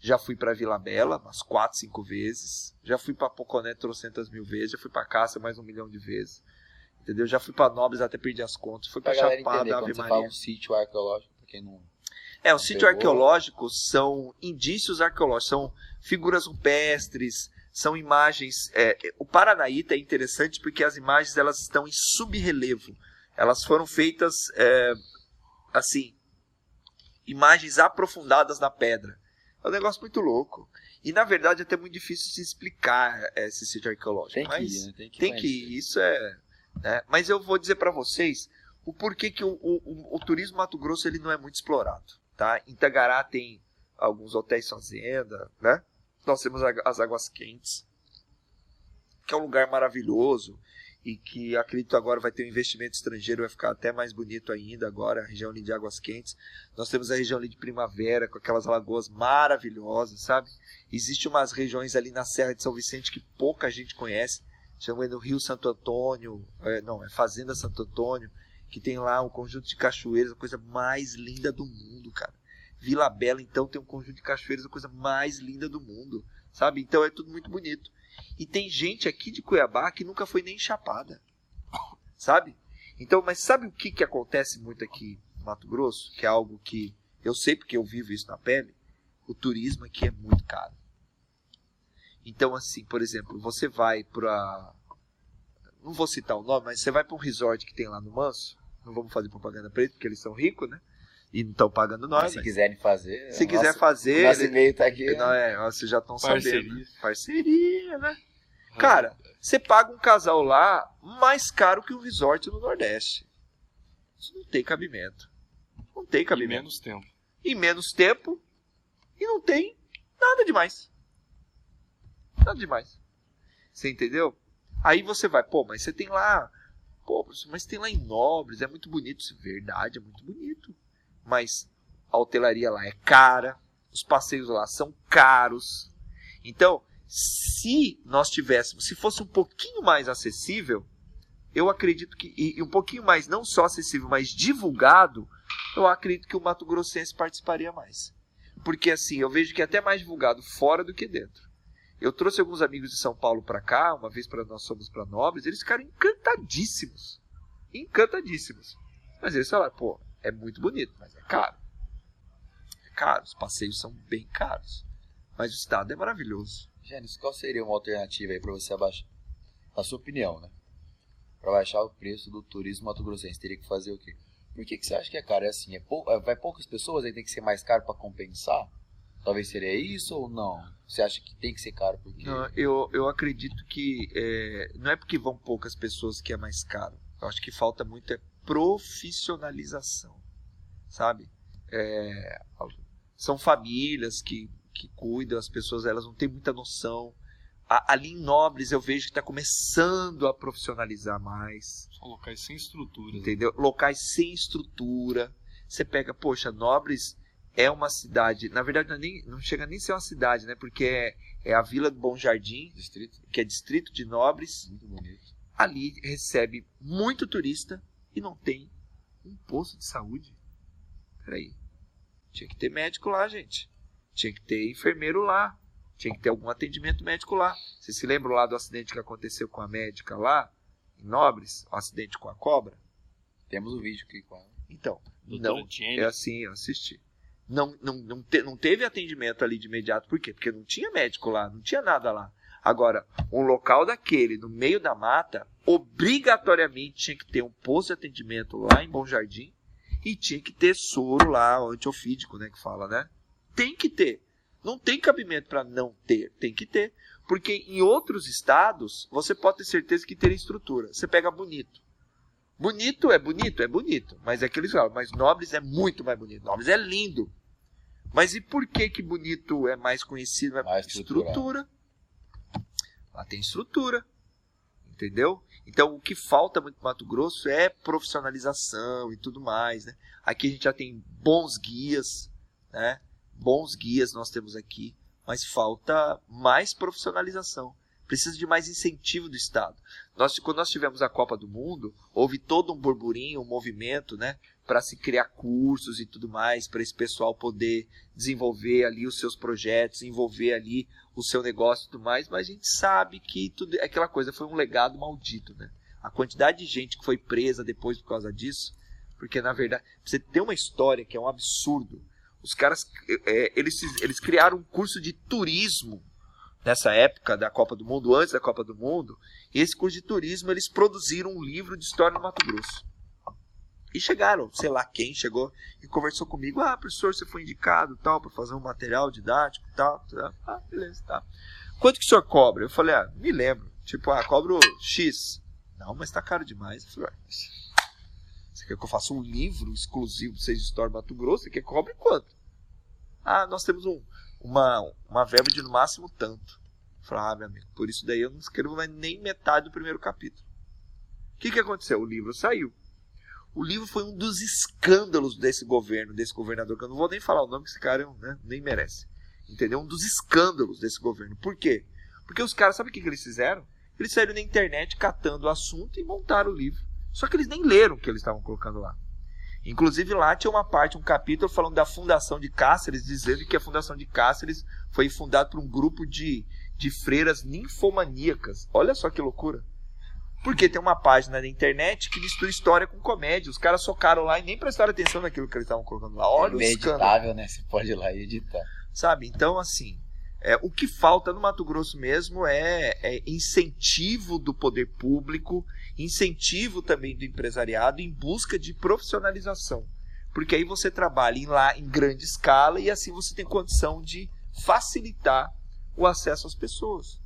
Já fui para Vila Bela umas 4, 5 vezes. Já fui para Poconé trocentas mil vezes. Já fui para Cássia mais um milhão de vezes. Entendeu? Já fui para Nobres até perdi as contas. Fui para Chapada, Ave Maria. Fala um sítio arqueológico, pra quem não. É, o sítio arqueológico são indícios arqueológicos, são figuras rupestres, são imagens. É, o Paranaíta é interessante porque as imagens elas estão em subrelevo. Elas foram feitas é, assim, imagens aprofundadas na pedra. É um negócio muito louco. E na verdade é até muito difícil de explicar esse sítio arqueológico. Tem que mas ir, né? Tem que, tem que ir. Isso é. Né? Mas eu vou dizer para vocês o porquê que o, o, o, turismo Mato Grosso ele não é muito explorado. Tá? Em Tagará tem alguns hotéis fazenda, né? Nós temos as águas quentes, que é um lugar maravilhoso e que acredito agora vai ter um investimento estrangeiro, vai ficar até mais bonito ainda agora, a região ali de águas quentes. Nós temos a região ali de primavera, com aquelas lagoas maravilhosas, sabe? Existem umas regiões ali na Serra de São Vicente que pouca gente conhece, chama no Rio Santo Antônio, é, não, é Fazenda Santo Antônio, que tem lá um conjunto de cachoeiras, a coisa mais linda do mundo, cara. Vila Bela, então, tem um conjunto de cachoeiras, a coisa mais linda do mundo, sabe? Então é tudo muito bonito. E tem gente aqui de Cuiabá que nunca foi nem chapada. Sabe? Então, mas sabe o que, que acontece muito aqui no Mato Grosso? Que é algo que eu sei porque eu vivo isso na pele. O turismo aqui é muito caro. Então, assim, por exemplo, você vai para. Não vou citar o nome, mas você vai para um resort que tem lá no Manso. Não vamos fazer propaganda eles, porque eles são ricos, né? E não estão pagando nós. se quiserem fazer. Se quiser fazer. Nosso e-mail tá aqui. Não, é, vocês já estão sabendo. Parceria, né? Cara, você paga um casal lá mais caro que um resort no Nordeste. Isso não tem cabimento. Não tem cabimento. menos tempo. Em menos tempo. E não tem nada demais. Nada demais. Você entendeu? Aí você vai, pô, mas você tem lá. Pô, mas tem lá em Nobres, é muito bonito. É verdade, é muito bonito mas a hotelaria lá é cara, os passeios lá são caros. Então, se nós tivéssemos, se fosse um pouquinho mais acessível, eu acredito que, e, um pouquinho mais, não só acessível, mas divulgado, eu acredito que o Mato Grossense participaria mais. Porque assim, eu vejo que é até mais divulgado fora do que dentro. Eu trouxe alguns amigos de São Paulo para cá, uma vez para nós somos para Nobres, eles ficaram encantadíssimos. Encantadíssimos. Mas eles falaram, pô, é muito bonito, mas é caro. É caro, os passeios são bem caros. Mas o estado é maravilhoso. Gênesis, qual seria uma alternativa aí para você abaixar? Na sua opinião, né? Para baixar o preço do turismo Mato Grossense, teria que fazer o quê? Por que, que você acha que é caro? É assim, é pou... é, vai poucas pessoas, aí tem que ser mais caro para compensar? Talvez seria isso ou não? Você acha que tem que ser caro porque... Não, eu, eu acredito que é, não é porque vão poucas pessoas que é mais caro. Eu acho que falta muito é profissionalização, sabe? É, são famílias que, que cuidam, as pessoas elas não têm muita noção. A, ali em Nobres eu vejo que está começando a profissionalizar mais. São locais sem estrutura. Entendeu? Locais sem estrutura. Você pega, poxa, Nobres é uma cidade, na verdade não, é nem, não chega nem a ser uma cidade, né? Porque é, é a Vila do Bom Jardim, Distrito. que é distrito de Nobres. Muito bonito. Ali recebe muito turista e não tem um posto de saúde. Peraí. Tinha que ter médico lá, gente. Tinha que ter enfermeiro lá. Tinha que ter algum atendimento médico lá. Vocês se lembram lá do acidente que aconteceu com a médica lá, em Nobres? O acidente com a cobra? Temos o vídeo aqui com ela. Então, Doutora não, é assim, eu assisti. Não, não, não, te- não teve atendimento ali de imediato. Por quê? Porque não tinha médico lá, não tinha nada lá. Agora, um local daquele, no meio da mata, obrigatoriamente tinha que ter um posto de atendimento lá em Bom Jardim e tinha que ter soro lá, antiofídico, né, que fala, né? Tem que ter. Não tem cabimento para não ter, tem que ter. Porque em outros estados, você pode ter certeza que teria estrutura. Você pega bonito. Bonito é bonito, é bonito. Mas é aqueles falam, mas Nobres é muito mais bonito. Nobres é lindo. Mas e por que que bonito é mais conhecido? É Mais estruturado. estrutura. Lá tem estrutura. Entendeu? Então o que falta muito no Mato Grosso é profissionalização e tudo mais, né? Aqui a gente já tem bons guias, né? Bons guias nós temos aqui, mas falta mais profissionalização. Precisa de mais incentivo do Estado. Nós, quando nós tivemos a Copa do Mundo, houve todo um burburinho, um movimento, né, para se criar cursos e tudo mais, para esse pessoal poder desenvolver ali os seus projetos, envolver ali o seu negócio e tudo mais, mas a gente sabe que tudo aquela coisa foi um legado maldito, né? A quantidade de gente que foi presa depois por causa disso, porque na verdade, você ter uma história que é um absurdo. Os caras, é, eles, eles criaram um curso de turismo nessa época da Copa do Mundo, antes da Copa do Mundo, e esse curso de turismo eles produziram um livro de história do Mato Grosso. E chegaram, sei lá quem chegou e conversou comigo. Ah, professor, você foi indicado tal para fazer um material didático tal, tal. Ah, beleza, tá. Quanto que o senhor cobra? Eu falei, ah, me lembro. Tipo, ah, cobro X. Não, mas tá caro demais. Eu falei, ué, você quer que eu faça um livro exclusivo de vocês de Mato Grosso? Você quer que cobre quanto? Ah, nós temos um, uma, uma verba de no máximo tanto. Eu falei, ah, meu amigo, por isso daí eu não escrevo mais nem metade do primeiro capítulo. O que, que aconteceu? O livro saiu. O livro foi um dos escândalos desse governo, desse governador, que eu não vou nem falar o nome, que esse cara né, nem merece. Entendeu? Um dos escândalos desse governo. Por quê? Porque os caras, sabe o que, que eles fizeram? Eles saíram na internet catando o assunto e montaram o livro. Só que eles nem leram o que eles estavam colocando lá. Inclusive lá tinha uma parte, um capítulo falando da fundação de Cáceres, dizendo que a fundação de Cáceres foi fundada por um grupo de, de freiras ninfomaníacas. Olha só que loucura. Porque tem uma página na internet que mistura história com comédia. Os caras socaram lá e nem prestaram atenção naquilo que eles estavam colocando lá. Olha é editável, né? Você pode ir lá e editar. Sabe? Então, assim, é, o que falta no Mato Grosso mesmo é, é incentivo do poder público, incentivo também do empresariado em busca de profissionalização. Porque aí você trabalha em, lá em grande escala e assim você tem condição de facilitar o acesso às pessoas.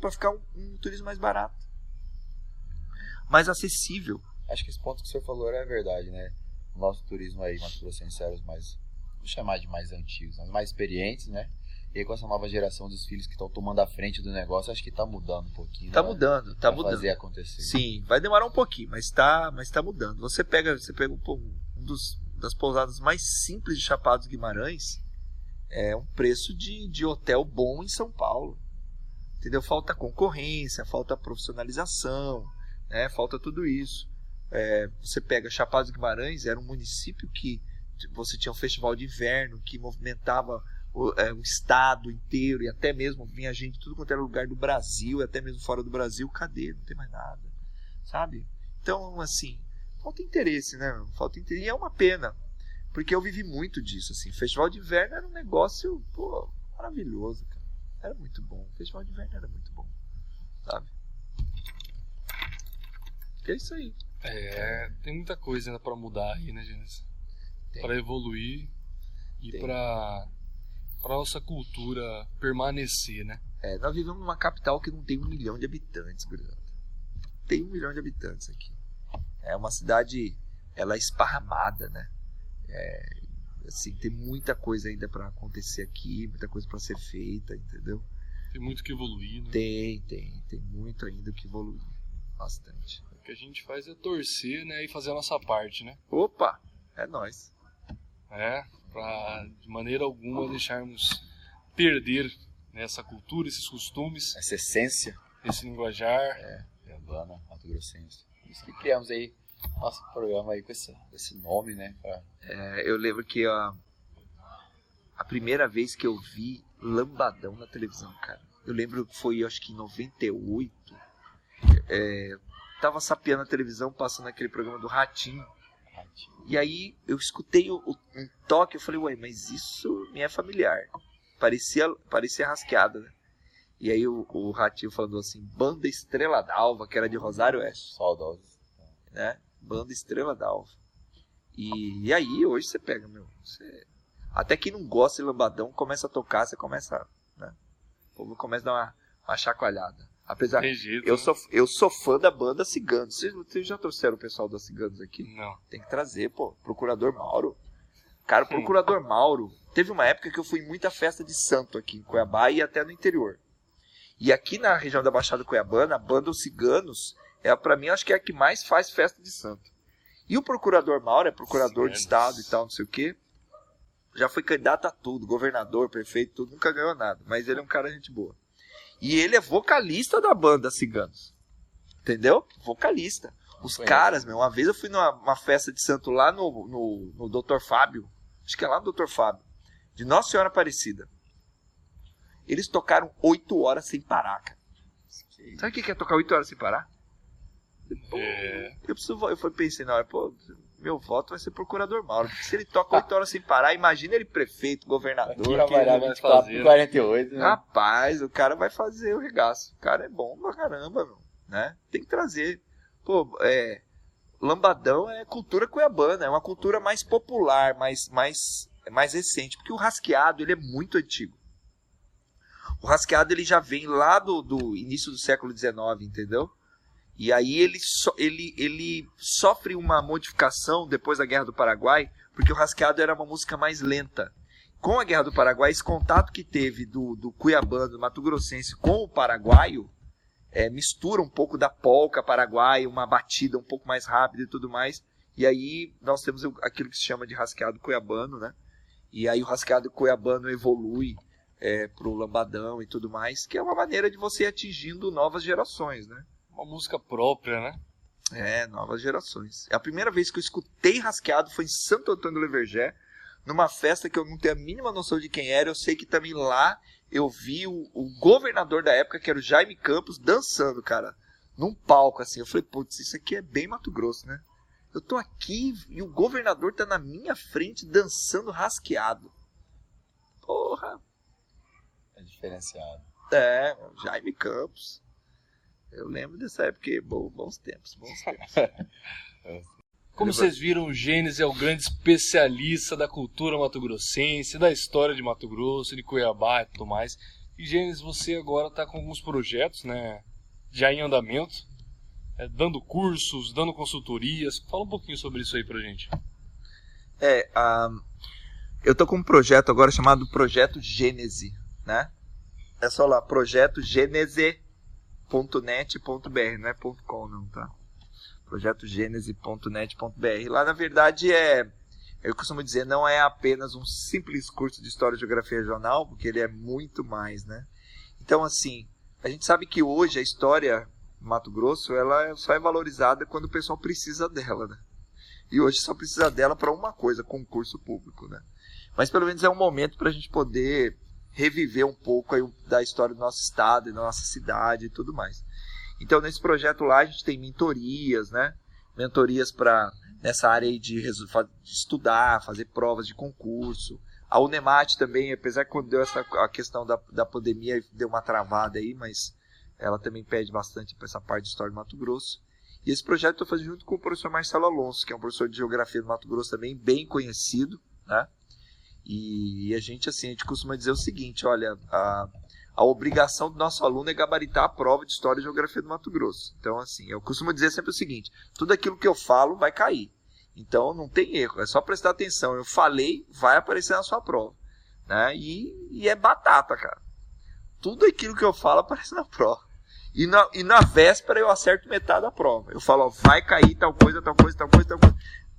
Para ficar um, um turismo mais barato. Mais acessível. Acho que esse ponto que o senhor falou é verdade, né? O nosso turismo aí, Mato Grossense, era os mais, vou chamar de mais antigos, né? os mais experientes, né? E aí com essa nova geração dos filhos que estão tomando a frente do negócio, acho que tá mudando um pouquinho. Tá né? mudando, tá Pra mudando. fazer acontecer. Sim, vai demorar um pouquinho, mas tá, mas tá mudando. Você pega, você pega um, um dos das pousadas mais simples de Chapada dos Guimarães, é um preço de, de hotel bom em São Paulo. Entendeu? Falta concorrência, falta profissionalização, né? Falta tudo isso. É, você pega Chapada dos Guimarães, era um município que você tinha um festival de inverno que movimentava o, é, o estado inteiro e até mesmo vinha gente de tudo quanto era lugar do Brasil, e até mesmo fora do Brasil. Cadê? Não tem mais nada. Sabe? Então, assim, falta interesse, né? Falta interesse. E é uma pena. Porque eu vivi muito disso, assim. Festival de inverno era um negócio, pô, maravilhoso, cara. Era muito bom. Festival de inverno era muito bom. Sabe? E é isso aí. É, tem muita coisa ainda pra mudar aí, né? Tem. Pra evoluir e pra, pra nossa cultura permanecer, né? É, nós vivemos numa capital que não tem um milhão de habitantes, Bruno. Tem um milhão de habitantes aqui. É uma cidade, ela é esparramada, né? É, assim, tem muita coisa ainda pra acontecer aqui, muita coisa pra ser feita, entendeu? Tem muito que evoluir, né? Tem, tem, tem muito ainda que evoluir. Bastante. O que a gente faz é torcer, né, e fazer a nossa parte, né? Opa, é nós. É, pra de maneira alguma deixarmos perder né, essa cultura, esses costumes, Essa essência esse linguajar. urbana, Mato Grossense. Por isso que criamos aí nosso programa aí com esse, com esse nome, né? Pra- É, eu lembro que a, a primeira vez que eu vi lambadão na televisão, cara. Eu lembro que foi, acho que em 98. É, tava sapeando a televisão, passando aquele programa do Ratinho. E aí eu escutei o, o, um toque, eu falei, ué, mas isso me é familiar. Parecia, parecia rasqueada, né? E aí o, o Ratinho falando assim, Banda Estrela d'Alva, que era de Rosário Oeste. Saudosos. Né? Banda Estrela d'Alva. E, e aí hoje você pega, meu. Você... Até quem não gosta de lambadão começa a tocar, você começa. Né? O povo começa a dar uma, uma chacoalhada. Apesar, eu, né? sou, eu sou fã da banda Ciganos. Vocês, vocês já trouxeram o pessoal da Ciganos aqui? Não. Tem que trazer, pô. Procurador Mauro. Cara, o Procurador Mauro. Teve uma época que eu fui em muita festa de santo aqui em Cuiabá e até no interior. E aqui na região da Baixada Cuiabana, a banda Os Ciganos, é para mim acho que é a que mais faz festa de santo. E o Procurador Mauro é procurador de Ciganos. estado e tal, não sei o quê. Já foi candidato a tudo, governador, prefeito, tudo, nunca ganhou nada. Mas ele é um cara gente boa. E ele é vocalista da banda Ciganos. Entendeu? Vocalista. Os caras, meu, uma vez eu fui numa uma festa de santo lá no, no, no Dr. Fábio. Acho que é lá no Dr. Fábio. De Nossa Senhora Aparecida. Eles tocaram oito horas sem parar, cara. Sabe o que é tocar oito horas sem parar? Pô, É. Eu preciso. Eu fui pensei na hora, pô, meu voto vai ser procurador Mauro. Porque se ele toca oito horas sem parar, imagina ele prefeito, governador. Trabalhar vai 24 fazer, por 48, né? Rapaz, o cara vai fazer o regaço. O cara é bom pra caramba, meu. Né? Tem que trazer. Pô, é. Lambadão é cultura cuiabana, é uma cultura mais popular, mais, mais, mais recente. Porque o rasqueado, ele é muito antigo. O rasqueado, ele já vem lá do, do início do século XIX, entendeu? E aí ele, so, ele, ele sofre uma modificação depois da Guerra do Paraguai, porque o rasqueado era uma música mais lenta com a Guerra do Paraguai, esse contato que teve do, do Cuiabano, do Mato Grossense com o paraguaio, é, mistura um pouco da polca paraguaia, uma batida um pouco mais rápida e tudo mais. E aí nós temos o- aquilo que se chama de rasqueado cuiabano, né? E aí o rasqueado cuiabano evolui é, pro lambadão e tudo mais, que é uma maneira de você ir atingindo novas gerações, né? Uma música própria, né? É, novas gerações. A primeira vez que eu escutei rasqueado foi em Santo Antônio do Levergé, numa festa que eu não tenho a mínima noção de quem era. Eu sei que também lá eu vi o, o governador da época, que era o Jaime Campos, dançando, cara, num palco assim. Eu falei, putz, isso aqui é bem Mato Grosso, né? Eu tô aqui e o governador tá na minha frente dançando rasqueado. Porra, É diferenciado. é, Jaime Campos. Eu lembro dessa época, bo- bons tempos, bons tempos. Como vocês viram, o Gênesis é o grande especialista da cultura mato-grossense, da história de Mato Grosso, de Cuiabá e tudo mais. E Gênesis, você agora está com alguns projetos, né, já em andamento, é, dando cursos, dando consultorias. Fala um pouquinho sobre isso aí pra gente. É, ah, eu tô com um projeto agora chamado Projeto Gênese, né? É só lá, projetogênese.net.br, não é .com não, tá? projetogênese.net.br. Lá, na verdade, é... Eu costumo dizer, não é apenas um simples curso de História e Geografia Regional, porque ele é muito mais, né? Então, assim, a gente sabe que hoje a história Mato Grosso, ela só é valorizada quando o pessoal precisa dela, né? E hoje só precisa dela para uma coisa, concurso público, né? Mas pelo menos é um momento para a gente poder reviver um pouco aí da história do nosso estado e da nossa cidade e tudo mais. Então nesse projeto lá a gente tem mentorias, né? Mentorias para nessa área aí de, de estudar, fazer provas de concurso. A Unemat também, apesar que quando deu essa a questão da, da pandemia deu uma travada aí, mas ela também pede bastante para essa parte de história do Mato Grosso. E esse projeto eu estou fazendo junto com o professor Marcelo Alonso, que é um professor de geografia do Mato Grosso também, bem conhecido, né? E a gente, assim, a gente costuma dizer o seguinte, olha, a, a obrigação do nosso aluno é gabaritar a prova de História e Geografia do Mato Grosso. Então, assim, eu costumo dizer sempre o seguinte, tudo aquilo que eu falo vai cair. Então, não tem erro, é só prestar atenção. Eu falei, vai aparecer na sua prova. Né? E, e é batata, cara. Tudo aquilo que eu falo aparece na prova. E na, e na véspera eu acerto metade da prova. Eu falo, ó, vai cair tal coisa, tal coisa, tal coisa, tal coisa.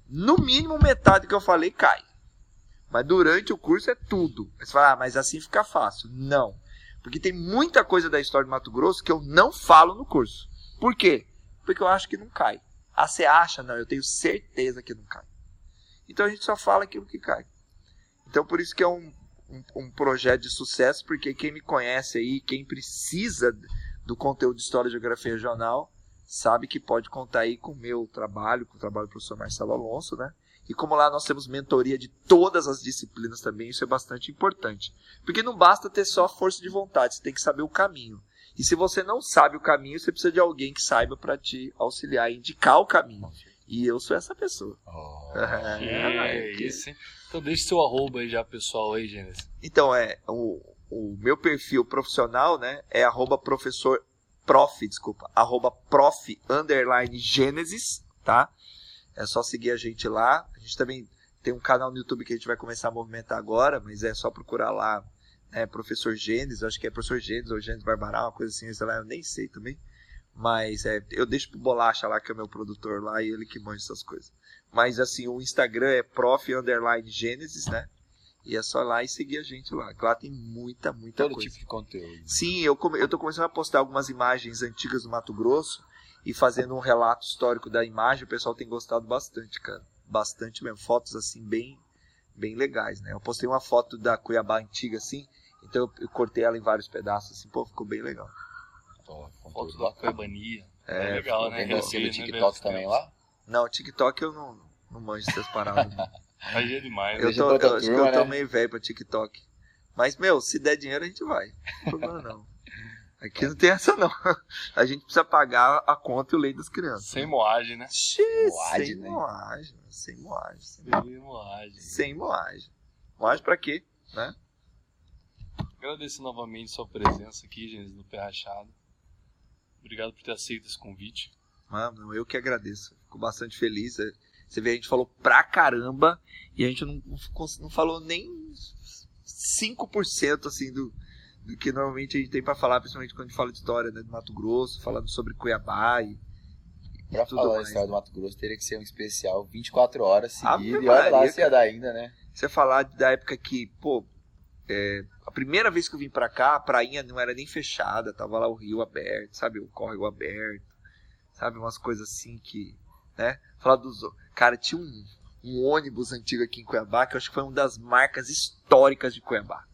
No mínimo metade que eu falei cai. Mas durante o curso é tudo. Você fala, ah, mas assim fica fácil. Não. Porque tem muita coisa da história de Mato Grosso que eu não falo no curso. Por quê? Porque eu acho que não cai. Ah, você acha? Não, eu tenho certeza que não cai. Então a gente só fala aquilo que cai. Então por isso que é um, um, um projeto de sucesso, porque quem me conhece aí, quem precisa do conteúdo de História e Geografia Regional, sabe que pode contar aí com o meu trabalho, com o trabalho do professor Marcelo Alonso, né? E como lá nós temos mentoria de todas as disciplinas também, isso é bastante importante. Porque não basta ter só força de vontade, você tem que saber o caminho. E se você não sabe o caminho, você precisa de alguém que saiba para te auxiliar, indicar o caminho. E eu sou essa pessoa. Oh. É, isso, hein? Então deixa seu arroba aí já, pessoal, aí, Gênesis. Então, é, o, o meu perfil profissional, né, é arroba professor, prof, desculpa, arroba prof, underline, gênesis, tá? É só seguir a gente lá. A gente também tem um canal no YouTube que a gente vai começar a movimentar agora, mas é só procurar lá, né, professor Gênesis, acho que é professor Gênesis ou Gênesis Barbará, uma coisa assim, sei lá, eu nem sei também. Mas é, eu deixo pro Bolacha lá, que é o meu produtor lá, e ele que manja essas coisas. Mas assim, o Instagram é prof underline Gênesis, né? E é só lá e seguir a gente lá. Lá tem muita, muita Todo coisa. tipo de conteúdo. Sim, eu, come, eu tô começando a postar algumas imagens antigas do Mato Grosso e fazendo um relato histórico da imagem. O pessoal tem gostado bastante, cara. Bastante mesmo. Fotos assim, bem, bem legais, né? Eu postei uma foto da Cuiabá antiga assim, então eu, eu cortei ela em vários pedaços, assim, pô, ficou bem legal. Então, Foto da bacana. Cuebania. É, É, legal, né? Tem você no né, TikTok ver também lá? Não, o TikTok eu não, não manjo essas paradas. Aí é demais, Eu, né? Tô, outra eu acho que eu tô né? meio velho pra TikTok. Mas, meu, se der dinheiro a gente vai. Não tem problema não. Aqui não tem essa não. A gente precisa pagar a conta e o leite das crianças. Sem moagem, né? Xiii, Moagem, sem né? moagem, sem moagem, sem moagem. Sem moagem. Sem moagem. Moagem pra quê? Né? Agradecer novamente sua presença aqui, Gênesis, no Pé Rachado. Obrigado por ter aceito esse convite. Mano, eu que agradeço. Fico bastante feliz. É, Você vê, a gente falou pra caramba e a gente não, não falou nem 5% assim do que normalmente a gente tem pra falar, principalmente quando a gente fala de história né, do Mato Grosso, falando sobre Cuiabá e, Pra tudo falar a mais, história né? do Mato Grosso, teria que ser um especial 24 horas Ave seguido. E olha lá se ia dar ainda, né? Você falar da época que, pô, é, a primeira vez que eu vim pra cá, a prainha não era nem fechada, tava lá o rio aberto, sabe? O córrego aberto, sabe? Umas coisas assim que, né? Falar dos. Cara, tinha um, um ônibus antigo aqui em Cuiabá que eu acho que foi uma das marcas históricas de Cuiabá.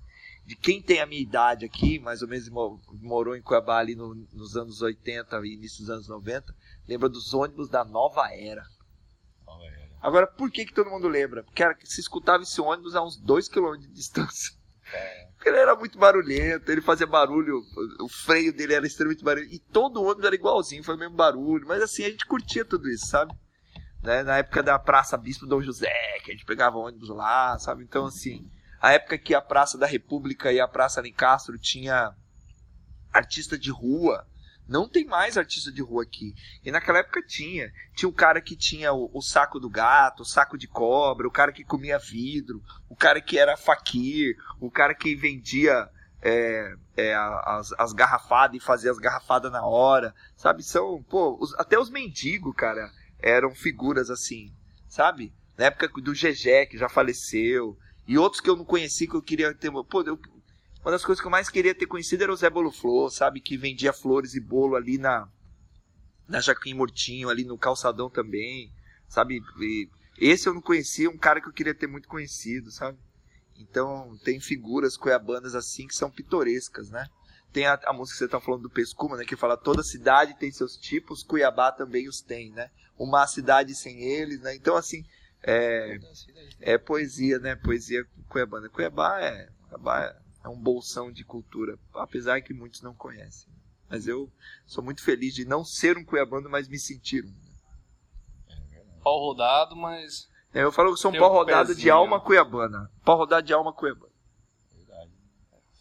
De quem tem a minha idade aqui, mais ou menos mo- morou em Cuiabá ali no- nos anos 80 e início dos anos 90, lembra dos ônibus da Nova Era. Agora, por que, que todo mundo lembra? Porque era, se escutava esse ônibus a uns 2 km de distância. Porque ele era muito barulhento, ele fazia barulho, o freio dele era extremamente barulhento. E todo ônibus era igualzinho, foi o mesmo barulho. Mas assim, a gente curtia tudo isso, sabe? Né? Na época da Praça Bispo Dom José, que a gente pegava ônibus lá, sabe? Então, assim, a época que a Praça da República e a Praça Alencastro tinha artista de rua. Não tem mais artista de rua aqui. E naquela época tinha. Tinha o cara que tinha o, o saco do gato, o saco de cobra, o cara que comia vidro, o cara que era faquir, o cara que vendia é, é, as, as garrafadas e fazia as garrafadas na hora. Sabe? São, pô, os- até os mendigos, cara, eram figuras assim, sabe? Na época do GG, que já faleceu, e outros que eu não conheci que eu queria ter. Pô, eu, uma das coisas que eu mais queria ter conhecido era o Zé Bolo Flor, sabe? Que vendia flores e bolo ali na, na Jaquim Mortinho, ali no calçadão também, sabe? E esse eu não conhecia, um cara que eu queria ter muito conhecido, sabe? Então tem figuras cuiabanas assim que são pitorescas, né? Tem a, a música que você tá falando do Pescuma, né? Que fala toda cidade tem seus tipos, Cuiabá também os tem, né? Uma cidade sem eles, né? Então assim, é, é poesia, né? Poesia cuiabana. Cuiabá é, Cuiabá é- é um bolsão de cultura, apesar que muitos não conhecem. Mas eu sou muito feliz de não ser um cuiabano, mas me sentir um. Pau rodado, mas É, Eu falo que sou um pau rodado de alma cuiabana. Pau rodado de alma cuiabana.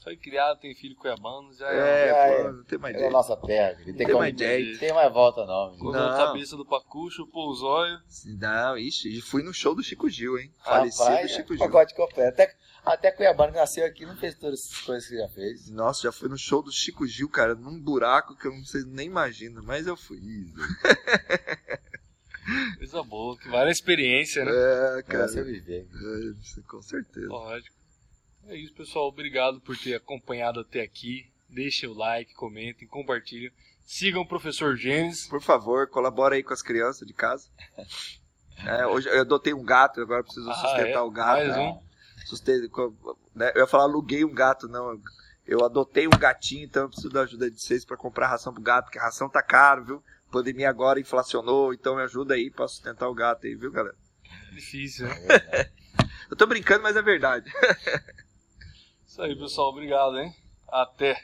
Foi criado, tem filho cuiabano, já é. É, é, pô, é. não tem mais É a nossa terra, querido. tem, Tem mais jeito. tem mais volta não, menino. Colocou a cabeça do pacucho, os olhos. Não, ixi, e fui no show do Chico Gil, hein? Rapaz, Falecido Chico Gil. pacote completo. Até, até Cuiabano que nasceu aqui não fez todas essas coisas que já fez. Nossa, já fui no show do Chico Gil, cara, num buraco que eu não sei nem imagina, mas eu fui. Coisa boa, que vale a experiência, né? É, Cara, cara, você viver. é, com certeza. Lógico. É isso, pessoal. Obrigado por ter acompanhado até aqui. Deixem o like, comentem, compartilhem. Sigam o professor Gênesis. Por favor, colabora aí com as crianças de casa. É, hoje eu adotei um gato, agora eu preciso Ah, sustentar é? o gato. Mais um? sustento, né? Eu ia falar aluguei um gato, não. Eu adotei um gatinho, então eu preciso da ajuda de vocês para comprar ração pro gato, porque a ração tá caro, viu? pandemia agora inflacionou, então me ajuda aí pra sustentar o gato aí, viu, galera? Difícil, né? eu tô brincando, mas é verdade. Isso aí, pessoal. Obrigado, hein? Até.